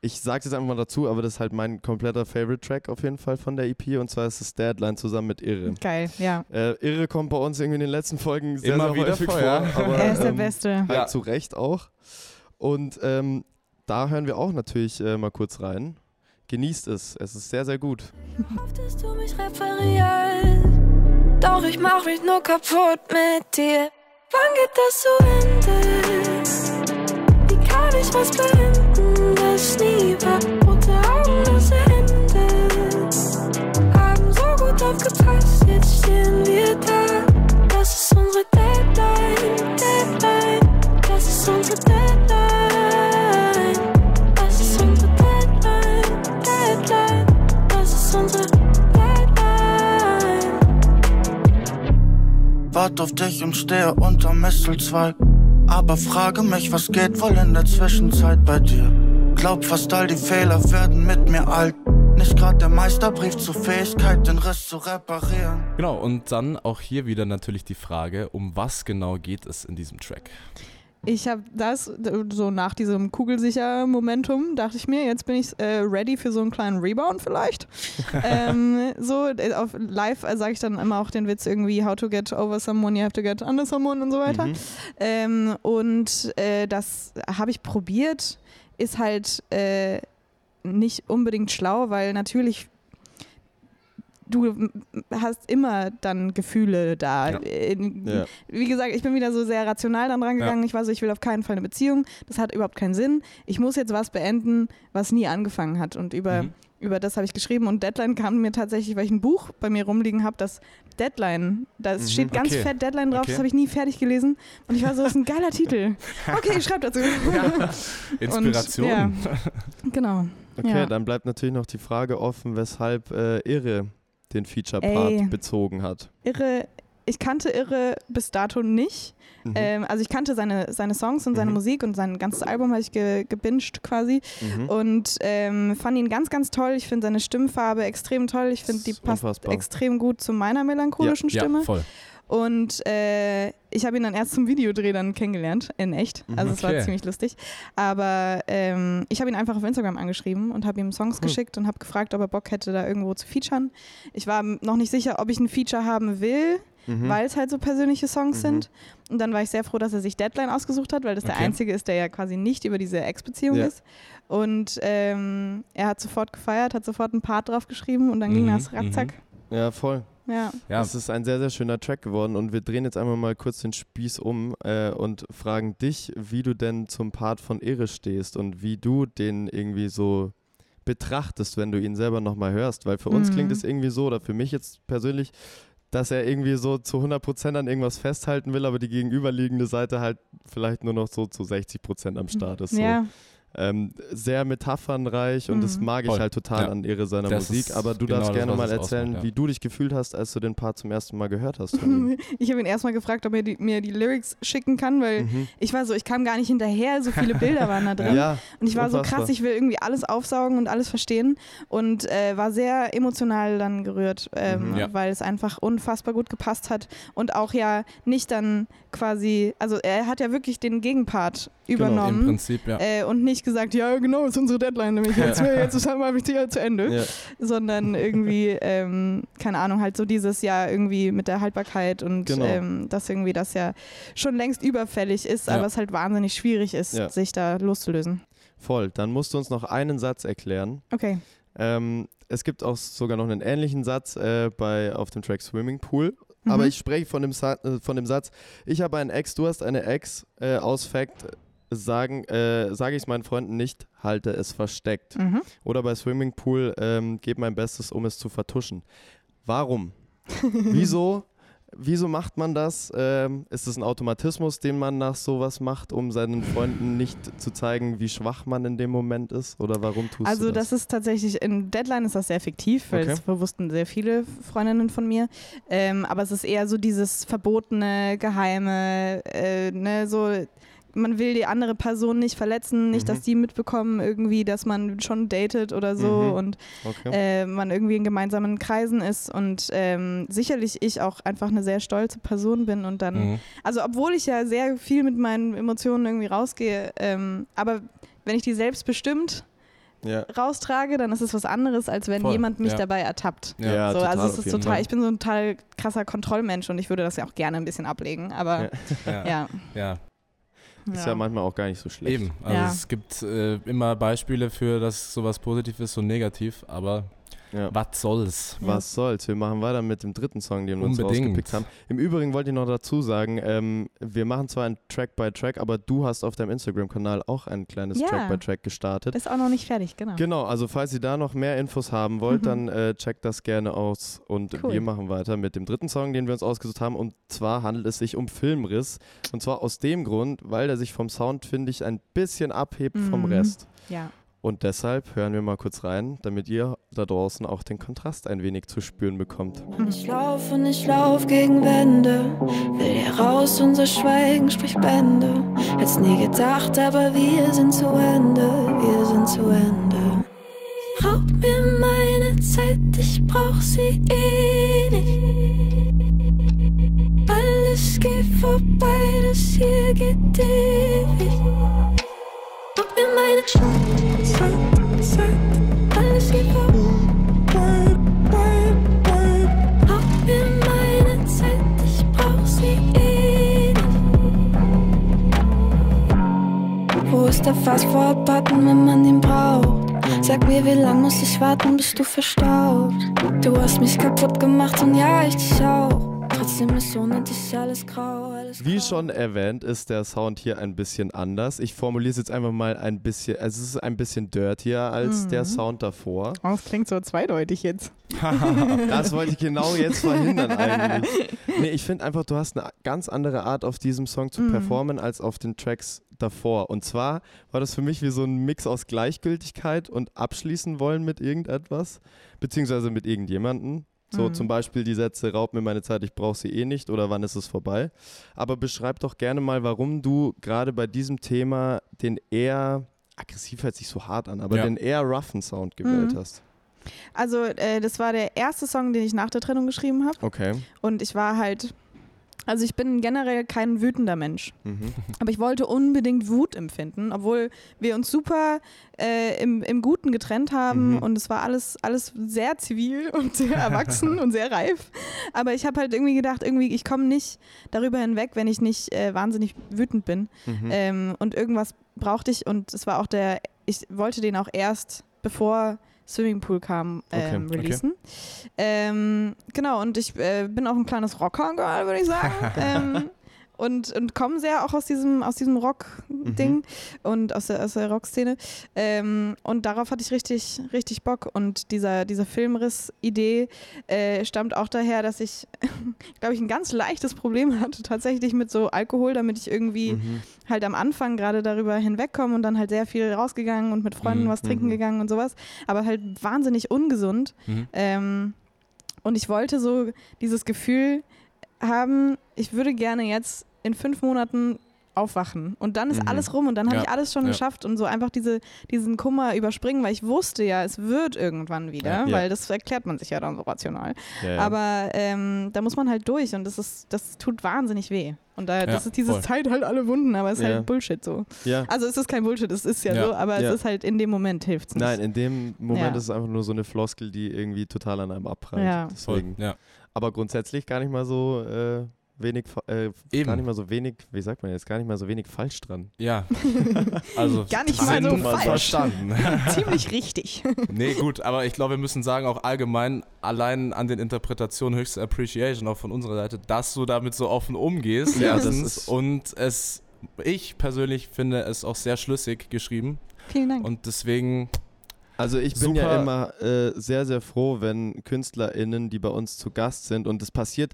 Ich sage jetzt einfach mal dazu, aber das ist halt mein kompletter Favorite Track auf jeden Fall von der EP und zwar ist es Deadline zusammen mit Irre. Geil, ja. Äh, Irre kommt bei uns irgendwie in den letzten Folgen sehr, Immer sehr wieder häufig vor, ja. Aber, Er ist der ähm, Beste. Halt Ja. zu Recht auch. Und ähm, da hören wir auch natürlich äh, mal kurz rein. Genießt es. Es ist sehr, sehr gut. Oft dass du mich reparierst. Doch ich mach mich nur kaputt mit dir. Wann geht das zu Ende? Kann ich was beenden, das nie war? Rote Augen, das Ende. Haben so gut aufgepasst, jetzt stehen wir da. Das ist unsere Deadline, Deadline. Das ist unsere Deadline. Das ist unsere Deadline, Deadline. Das ist unsere Deadline. Wart auf dich und stehe unterm Mistelzweig. Aber frage mich, was geht wohl in der Zwischenzeit bei dir? Glaub fast all die Fehler werden mit mir alt. Nicht grad der Meisterbrief zur Fähigkeit, den Riss zu reparieren. Genau, und dann auch hier wieder natürlich die Frage, um was genau geht es in diesem Track? Ich habe das, so nach diesem Kugelsicher-Momentum, dachte ich mir, jetzt bin ich äh, ready für so einen kleinen Rebound vielleicht. ähm, so, äh, auf live äh, sage ich dann immer auch den Witz irgendwie, how to get over someone, you have to get under someone und so weiter. Mhm. Ähm, und äh, das habe ich probiert, ist halt äh, nicht unbedingt schlau, weil natürlich du hast immer dann Gefühle da. Ja. In, Ja. Wie gesagt, ich bin wieder so sehr rational dann rangegangen. Ich war so, ich will auf keinen Fall eine Beziehung. Das hat überhaupt keinen Sinn. Ich muss jetzt was beenden, was nie angefangen hat. Und über, Mhm. über das habe ich geschrieben. Und Deadline kam mir tatsächlich, weil ich ein Buch bei mir rumliegen habe, das Deadline, da Mhm. steht ganz Okay. fett Deadline drauf, Okay. das habe ich nie fertig gelesen. Und ich war so, das ist ein geiler Titel. Okay, ich schreibe dazu. Inspiration. ja. Genau. Okay, Ja. dann bleibt natürlich noch die Frage offen, weshalb äh, Irre den. Feature-Part bezogen hat. Irre, ich kannte Irre bis dato nicht. Mhm. Ähm, also ich kannte seine, seine Songs und seine Mhm. Musik und sein ganzes Album habe ich ge, gebinged quasi Mhm. und ähm, fand ihn ganz, ganz toll. Ich finde seine Stimmfarbe extrem toll. Ich finde, die passt unfassbar. extrem gut zu meiner melancholischen ja, Stimme. Ja, voll. Und äh, ich habe ihn dann erst zum Videodreh dann kennengelernt, in echt. Mhm. Also es war ziemlich lustig. Aber ähm, ich habe ihn einfach auf Instagram angeschrieben und habe ihm Songs Cool. geschickt und habe gefragt, ob er Bock hätte, da irgendwo zu featuren. Ich war noch nicht sicher, ob ich ein Feature haben will, Mhm. weil es halt so persönliche Songs Mhm. sind. Und dann war ich sehr froh, dass er sich Deadline ausgesucht hat, weil das der Okay. einzige ist, der ja quasi nicht über diese Ex-Beziehung Ja. ist. Und ähm, er hat sofort gefeiert, hat sofort einen Part drauf geschrieben und dann ging Mhm, das ratzak. Ja, voll. Ja. Ja, Es ist ein sehr, sehr schöner Track geworden und wir drehen jetzt einmal mal kurz den Spieß um äh, und fragen dich, wie du denn zum Part von Irre stehst und wie du den irgendwie so betrachtest, wenn du ihn selber nochmal hörst. Weil für uns Mhm. klingt es irgendwie so, oder für mich jetzt persönlich, dass er irgendwie so zu 100% an irgendwas festhalten will, aber die gegenüberliegende Seite halt vielleicht nur noch so zu 60% am Start ist. So. Ja, Ähm, sehr metaphernreich und das Mhm. mag ich Voll. halt total Ja. an Irre seiner Das Musik. Aber du genau darfst gerne mal erzählen, ausmacht, ja. wie du dich gefühlt hast, als du den Part zum ersten Mal gehört hast. ich habe ihn erstmal gefragt, ob er die, mir die Lyrics schicken kann, weil Mhm. ich war so, ich kam gar nicht hinterher, so viele Bilder waren da drin. Ja, Und ich war so krass, ich will irgendwie alles aufsaugen und alles verstehen und äh, war sehr emotional dann gerührt, ähm, Mhm. Ja. weil es einfach unfassbar gut gepasst hat und auch ja nicht dann quasi, also er hat ja wirklich den Gegenpart Im übernommen. Prinzip, ja. Äh, und nicht gesagt, ja genau, ist unsere Deadline nämlich jetzt, jetzt ist halt mal wieder zu Ende, Ja. sondern irgendwie, ähm, keine Ahnung, halt so dieses Jahr irgendwie mit der Haltbarkeit und Genau. ähm, dass irgendwie das ja schon längst überfällig ist, Ja. aber es halt wahnsinnig schwierig ist, Ja. sich da loszulösen. Voll. Dann musst du uns noch einen Satz erklären. Okay. Ähm, es gibt auch sogar noch einen ähnlichen Satz äh, bei, auf dem Track Swimming Pool. Aber Mhm. ich spreche von, dem Sa äh, von dem Satz, ich habe einen Ex, du hast eine Ex, äh, aus Fact sagen, äh, sage ich es meinen Freunden nicht, halte es versteckt. Mhm. Oder bei Swimming Pool, ähm, gebe mein Bestes, um es zu vertuschen. Warum? Wieso? Wieso macht man das? Ähm, ist es ein Automatismus, den man nach sowas macht, um seinen Freunden nicht zu zeigen, wie schwach man in dem Moment ist? Oder warum tust Also du das das? ist tatsächlich, in Deadline ist das sehr fiktiv, weil Okay. das wussten sehr viele Freundinnen von mir. Ähm, aber es ist eher so dieses verbotene, geheime, äh, ne, so man will die andere Person nicht verletzen, nicht, Mhm. dass die mitbekommen irgendwie, dass man schon datet oder so Mhm. und Okay. äh, man irgendwie in gemeinsamen Kreisen ist und ähm, sicherlich ich auch einfach eine sehr stolze Person bin und dann, Mhm. also obwohl ich ja sehr viel mit meinen Emotionen irgendwie rausgehe, ähm, aber wenn ich die selbstbestimmt ja. raustrage, dann ist es was anderes, als wenn Voll, jemand mich ja. dabei ertappt. Ja. Ja, so, total, also es ist total, Fall. ich bin so ein total krasser Kontrollmensch und ich würde das ja auch gerne ein bisschen ablegen, aber Ja. ja. Ja. Ist ja manchmal auch gar nicht so schlecht. Eben, also Ja. es gibt äh, immer Beispiele für, dass sowas positiv ist und negativ, aber Ja. was soll's? Was soll's? Wir machen weiter mit dem dritten Song, den wir uns rausgepickt haben. Im Übrigen wollte ich noch dazu sagen, ähm, wir machen zwar ein Track by Track, aber du hast auf deinem Instagram-Kanal auch ein kleines Ja. Track by Track gestartet. Ist auch noch nicht fertig, genau. Genau, also falls ihr da noch mehr Infos haben wollt, Mhm. dann äh, checkt das gerne aus. Und Cool. wir machen weiter mit dem dritten Song, den wir uns ausgesucht haben. Und zwar handelt es sich um Filmriss. Und zwar aus dem Grund, weil der sich vom Sound, finde ich, ein bisschen abhebt vom Mhm. Rest. Ja. Und deshalb hören wir mal kurz rein, damit ihr da draußen auch den Kontrast ein wenig zu spüren bekommt. Ich lauf und ich lauf gegen Wände. Will hier raus, unser Schweigen spricht Bände. Hätt's nie gedacht, aber wir sind zu Ende. Wir sind zu Ende. Raub mir meine Zeit, ich brauch sie eh nicht. Alles geht vorbei, das hier geht ewig. Raub mir meine Zeit, Zeit, alles ist der Fast-Forward-Button, wenn man ihn braucht? Sag mir, wie lang muss ich warten, bis du verstaubt? Du hast mich kaputt gemacht und ja, ich dich auch. Trotzdem ist ohne dich alles grau, alles Wie schon erwähnt, ist der Sound hier ein bisschen anders. Ich formuliere es jetzt einfach mal ein bisschen, also es ist ein bisschen dirtier als Mhm. der Sound davor. Oh, das klingt so zweideutig jetzt. Das wollte ich genau jetzt verhindern eigentlich. Nee, ich finde einfach, du hast eine ganz andere Art auf diesem Song zu Mhm. performen als auf den Tracks davor. Und zwar war das für mich wie so ein Mix aus Gleichgültigkeit und abschließen wollen mit irgendetwas, beziehungsweise mit irgendjemanden. So Mhm. zum Beispiel die Sätze, raub mir meine Zeit, ich brauche sie eh nicht oder wann ist es vorbei. Aber beschreib doch gerne mal, warum du gerade bei diesem Thema den eher, aggressiv hört sich so hart an, aber Ja. den eher roughen Sound gewählt Mhm. hast. Also äh, das war der erste Song, den ich nach der Trennung geschrieben habe Okay. und ich war halt, also ich bin generell kein wütender Mensch. Mhm. Aber ich wollte unbedingt Wut empfinden, obwohl wir uns super äh, im, im Guten getrennt haben Mhm. und es war alles, alles sehr zivil und sehr erwachsen und sehr reif. Aber ich habe halt irgendwie gedacht, irgendwie, ich komme nicht darüber hinweg, wenn ich nicht äh, wahnsinnig wütend bin. Mhm. Ähm, und irgendwas brauchte ich und es war auch der, ich wollte den auch erst, bevor Swimmingpool kam, Okay, ähm, okay. releasen. Ähm, genau, und ich äh, bin auch ein kleines Rocker-Girl, würde ich sagen. ähm, und, und komme sehr auch aus diesem, aus diesem Rock-Ding und aus der, aus der Rock-Szene. Ähm, und darauf hatte ich richtig, richtig Bock. Und dieser, diese Filmriss-Idee äh, stammt auch daher, dass ich, glaube ich, ein ganz leichtes Problem hatte, tatsächlich mit so Alkohol, damit ich irgendwie Mhm. halt am Anfang gerade darüber hinwegkomme und dann halt sehr viel rausgegangen und mit Freunden Mhm, was trinken mhm. gegangen und sowas. Aber halt wahnsinnig ungesund. Mhm. Ähm, und ich wollte so dieses Gefühl haben, ich würde gerne jetzt in fünf Monaten aufwachen und dann ist Mhm. alles rum und dann habe Ja, ich alles schon ja. geschafft und so einfach diese, diesen Kummer überspringen, weil ich wusste ja, es wird irgendwann wieder, Ja. Weil das erklärt man sich ja dann so rational. Ja, ja. Aber ähm, da muss man halt durch und das ist, das tut wahnsinnig weh. Und da, das Ja, ist dieses voll. Zeit halt alle Wunden, aber es ist Ja. halt Bullshit so. ja. Also es ist kein Bullshit, es ist ja, Ja. so, aber Ja. es ist halt in dem Moment hilft es nicht. Nein, in dem Moment Ja. ist es einfach nur so eine Floskel, die irgendwie total an einem abprallt. Deswegen. ja. Aber grundsätzlich gar nicht mal so äh, wenig, äh, Eben. gar nicht mal so wenig, wie sagt man jetzt, gar nicht mal so wenig falsch dran. Ja. Also Gar nicht mal so falsch. verstanden. Ziemlich richtig. nee, gut, aber ich glaube, wir müssen sagen, auch allgemein, allein an den Interpretationen höchste Appreciation auch von unserer Seite, dass du damit so offen umgehst. Ja, das ist- und es, ich persönlich finde es auch sehr schlüssig geschrieben. Vielen Dank. Und deswegen, Also ich bin ja Super. immer äh, sehr, sehr froh, wenn KünstlerInnen, die bei uns zu Gast sind, und das passiert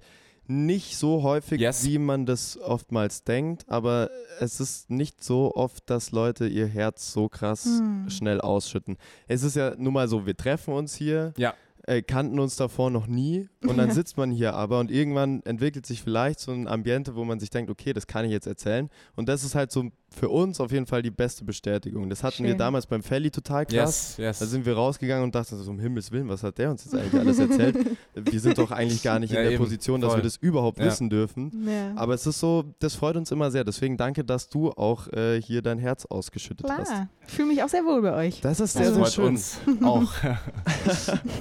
nicht so häufig, Yes. wie man das oftmals denkt, aber es ist nicht so oft, dass Leute ihr Herz so krass Hm. schnell ausschütten. Es ist ja nun mal so, wir treffen uns hier, Ja. äh, kannten uns davor noch nie und dann sitzt man hier aber und irgendwann entwickelt sich vielleicht so ein Ambiente, wo man sich denkt, okay, das kann ich jetzt erzählen und das ist halt so für uns auf jeden Fall die beste Bestätigung. Das hatten wir Schön. damals beim Felly total krass. Yes, yes. Da sind wir rausgegangen und dachten so, um Himmels Willen, was hat der uns jetzt eigentlich alles erzählt? wir sind doch eigentlich gar nicht Ja, in der eben. Position, dass Voll. wir das überhaupt Ja. wissen dürfen. Ja. Aber es ist so, das freut uns immer sehr. Deswegen danke, dass du auch äh, hier dein Herz ausgeschüttet hast. Klar. Ich fühle mich auch sehr wohl bei euch. Das ist das sehr, sehr freut schön. uns auch.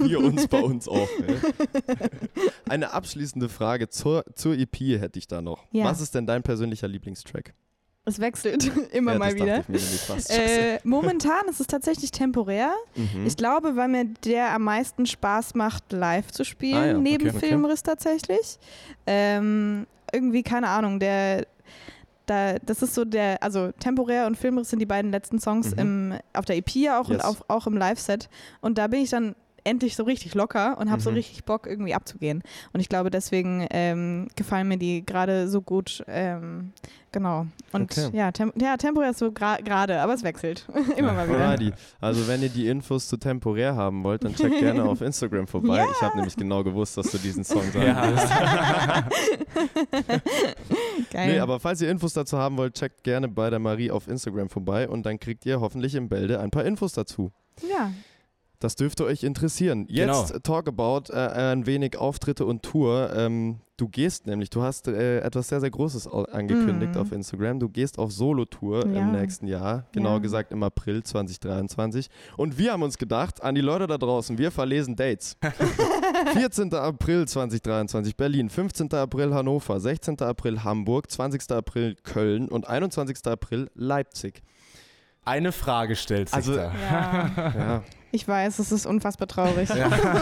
Wir uns bei uns auch. Ne? Eine abschließende Frage zur, zur EP hätte ich da noch. Ja. Was ist denn dein persönlicher Lieblingstrack? Es wechselt immer ja, mal wieder. Äh, momentan ist es tatsächlich temporär. Mhm. Ich glaube, weil mir der am meisten Spaß macht, live zu spielen, Ah ja, neben okay, okay. Filmriss tatsächlich. Ähm, irgendwie, keine Ahnung, der, da, das ist so der, also temporär und Filmriss sind die beiden letzten Songs Mhm. im, auf der EP ja auch Yes. und auf, auch im Live-Set. Und da bin ich dann endlich so richtig locker und habe so Mhm. richtig Bock, irgendwie abzugehen. Und ich glaube, deswegen ähm, gefallen mir die gerade so gut. Ähm, genau. Und Okay. ja, tem ja, temporär ist so gra- gerade, aber es wechselt. Immer mal wieder. Alrighty. Also wenn ihr die Infos zu temporär haben wollt, dann checkt gerne auf Instagram vorbei. Ja. Ich habe nämlich genau gewusst, dass du diesen Song sagen Ja. wirst. Geil. Nee, aber falls ihr Infos dazu haben wollt, checkt gerne bei der Marie auf Instagram vorbei und dann kriegt ihr hoffentlich im Bälde ein paar Infos dazu. ja. Das dürfte euch interessieren. Jetzt Genau. talk about äh, ein wenig Auftritte und Tour. Ähm, du gehst nämlich, du hast äh, etwas sehr, sehr Großes angekündigt Mhm. auf Instagram. Du gehst auf Solo-Tour Ja. im nächsten Jahr, genau Ja. gesagt im April 2023. Und wir haben uns gedacht, an die Leute da draußen, wir verlesen Dates. 14. April 2023 Berlin, 15. April Hannover, 16. April Hamburg, 20. April Köln und 21. April Leipzig. Eine Frage stellt sich Also- da. ja. Ja, Ich weiß, es ist unfassbar traurig. Ja.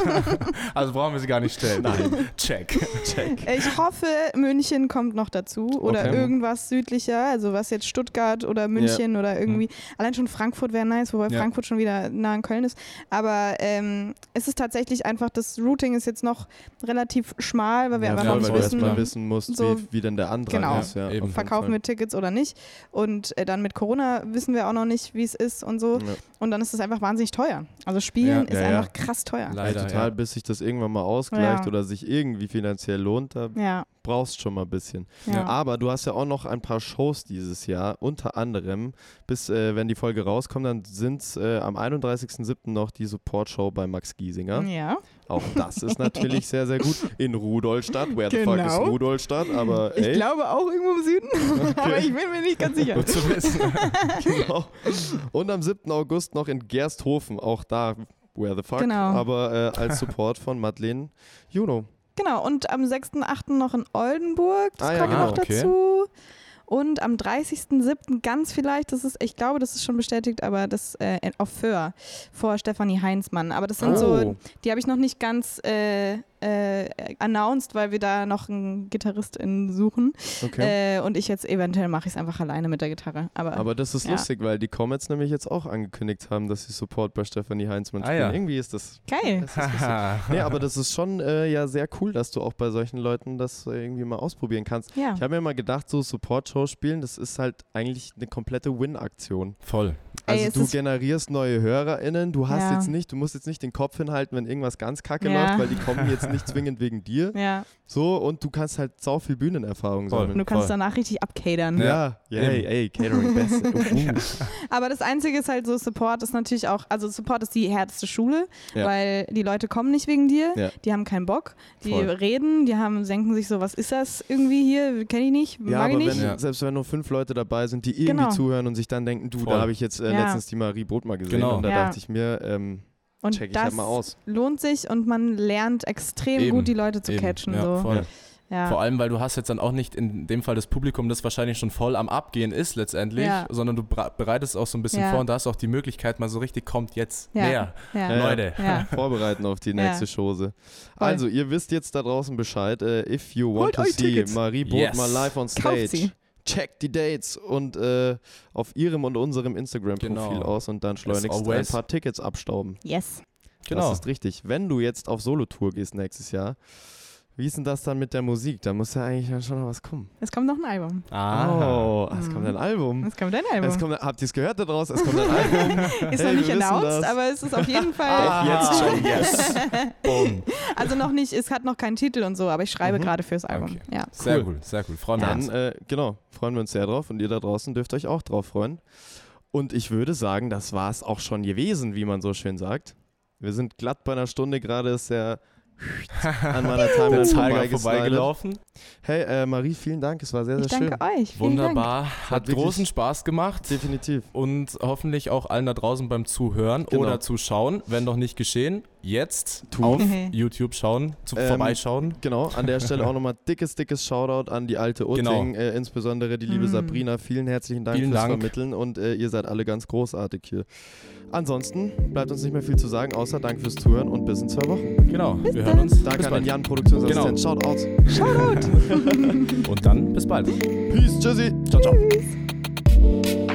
Also brauchen wir sie gar nicht stellen. Nein. Check. Check. Ich hoffe, München kommt noch dazu oder Okay. irgendwas südlicher, also was jetzt Stuttgart oder München oder irgendwie. Allein schon Frankfurt wäre nice, wobei Ja. Frankfurt schon wieder nah an Köln ist. Aber ähm, es ist tatsächlich einfach, das Routing ist jetzt noch relativ schmal, weil wir ja einfach noch weil nicht du wissen, erstmal wissen musst, so- wie, wie denn der Andrang Genau. ist. Ja, Eben. verkaufen wir Tickets oder nicht. Und äh, dann mit Corona wissen wir auch noch nicht, wie es ist und so. Ja. Und dann ist es einfach wahnsinnig teuer. Also Spielen Ja, ist ja, ja. einfach krass teuer. Leider, ja, total, ja. bis sich das irgendwann mal ausgleicht Ja. oder sich irgendwie finanziell lohnt, da Ja, brauchst schon mal ein bisschen. ja. Aber du hast ja auch noch ein paar Shows dieses Jahr, unter anderem, bis äh, wenn die Folge rauskommt, dann sind es äh, am 31.07. noch die Support-Show bei Max Giesinger. ja. Auch das ist natürlich sehr, sehr gut. In Rudolstadt. Where the fuck ist Genau. Rudolstadt? Aber Ich ey, glaube auch irgendwo im Süden, aber ich bin mir nicht ganz sicher. Gut zu wissen. genau. Und am 7. August noch in Gersthofen. Auch da, where the fuck? Genau. Aber äh, als Support von Madeleine Juno. Genau, und am 6.8. noch in Oldenburg, das Ah ja, kommt genau, noch okay. dazu. Und am 30.07. ganz vielleicht, das ist, ich glaube, das ist schon bestätigt, aber das äh, auf Föhr vor Stefanie Heinzmann. Aber das sind Oh. so, die habe ich noch nicht ganz äh, äh, announced, weil wir da noch einen Gitarristin suchen. Okay. Äh, und ich jetzt eventuell mache ich es einfach alleine mit der Gitarre. Aber, Aber das ist Ja. lustig, weil die Comets nämlich jetzt auch angekündigt haben, dass sie Support bei Stefanie Heinzmann Ah, spielen. ja. Irgendwie ist das. geil. Das ist lustig. nee, aber das ist schon äh, ja sehr cool, dass du auch bei solchen Leuten das irgendwie mal ausprobieren kannst. Ja. Ich habe mir mal gedacht, so Support-Show spielen, das ist halt eigentlich eine komplette Win-Aktion. Voll. Ey, Also es du generierst neue HörerInnen, du hast Ja. jetzt nicht, du musst jetzt nicht den Kopf hinhalten, wenn irgendwas ganz kacke Ja. läuft, weil die kommen jetzt nicht zwingend wegen dir. ja. So, und du kannst halt sau viel Bühnenerfahrung Voll. Und sammeln. du kannst Voll. danach richtig abcadern. Ja, ja, ey, ey, Catering best. Uh. Aber das Einzige ist halt so, Support ist natürlich auch, also Support ist die härteste Schule, Ja. weil die Leute kommen nicht wegen dir, Ja. die haben keinen Bock, die Voll. reden, die haben, denken sich so, was ist das irgendwie hier, kenne ich nicht, Ja, mag ich nicht. wenn, Ja. selbst wenn nur fünf Leute dabei sind, die irgendwie Genau. zuhören und sich dann denken, du, Voll. da habe ich jetzt äh, Ja. letztens die Marie Both mal gesehen Genau. und da Ja. dachte ich mir, ähm, Und check ich das halt mal aus. lohnt sich und man lernt extrem Eben, gut die Leute zu Eben. catchen. Ja, so. voll. Ja. Vor allem, weil du hast jetzt dann auch nicht in dem Fall das Publikum, das wahrscheinlich schon voll am Abgehen ist letztendlich, Ja. sondern du bereitest auch so ein bisschen Ja. vor und da hast auch die Möglichkeit, mal so richtig kommt jetzt Ja. näher. Leute. Ja. Vorbereiten auf die Ja. nächste Chose. Also, ihr wisst jetzt da draußen Bescheid. Äh, if you want Holt to see Tickets. Marie Both Yes. mal live on stage, sie. Checkt die Dates und äh, auf ihrem und unserem Instagram-Profil Genau. aus und dann schleunigst ein paar Tickets abstauben. Yes. Das Genau. ist richtig. Wenn du jetzt auf Solo-Tour gehst nächstes Jahr, Wie ist denn das dann mit der Musik? Da muss ja eigentlich dann schon noch was kommen. Es kommt noch ein Album. Oh, es Mhm. kommt ein Album. Es kommt ein Album. Es kommt, habt ihr es gehört da draußen? Es kommt ein Album. ist Hey, noch nicht announced, das. aber es ist auf jeden Fall. Ah, jetzt schon, yes. Boom. Also noch nicht, es hat noch keinen Titel und so, aber ich schreibe gerade fürs Album. Ja. Sehr Cool. cool, sehr cool. Freuen wir Dann, uns. äh, genau, freuen wir uns sehr drauf und ihr da draußen dürft euch auch drauf freuen. Und ich würde sagen, das war es auch schon gewesen, wie man so schön sagt. Wir sind glatt bei einer Stunde gerade, ist der an meiner Timeline Tiger vorbeigeslidet. vorbeigelaufen. Hey, äh, Marie, vielen Dank, es war sehr, sehr Ich danke schön. euch. Vielen Wunderbar. Hat Hat großen Spaß gemacht. Definitiv. Und hoffentlich auch allen da draußen beim Zuhören Genau. oder Zuschauen. Wenn noch nicht geschehen, jetzt Tun. auf Mhm. YouTube schauen, zu Ähm, vorbeischauen. Genau, an der Stelle auch nochmal dickes, dickes Shoutout an die alte Utting, Genau. äh, insbesondere die liebe Mm. Sabrina. Vielen herzlichen Dank Vielen fürs Dank. Vermitteln und äh, ihr seid alle ganz großartig hier. Ansonsten bleibt uns nicht mehr viel zu sagen, außer Dank fürs Zuhören und bis in zwei Wochen. Genau, wir hören uns. Danke bis an bald. den Jan, Produktionsassistent. Genau. Shoutout. Shoutout. Und dann bis bald. Peace, tschüssi. Ciao, ciao. Zwischendurch,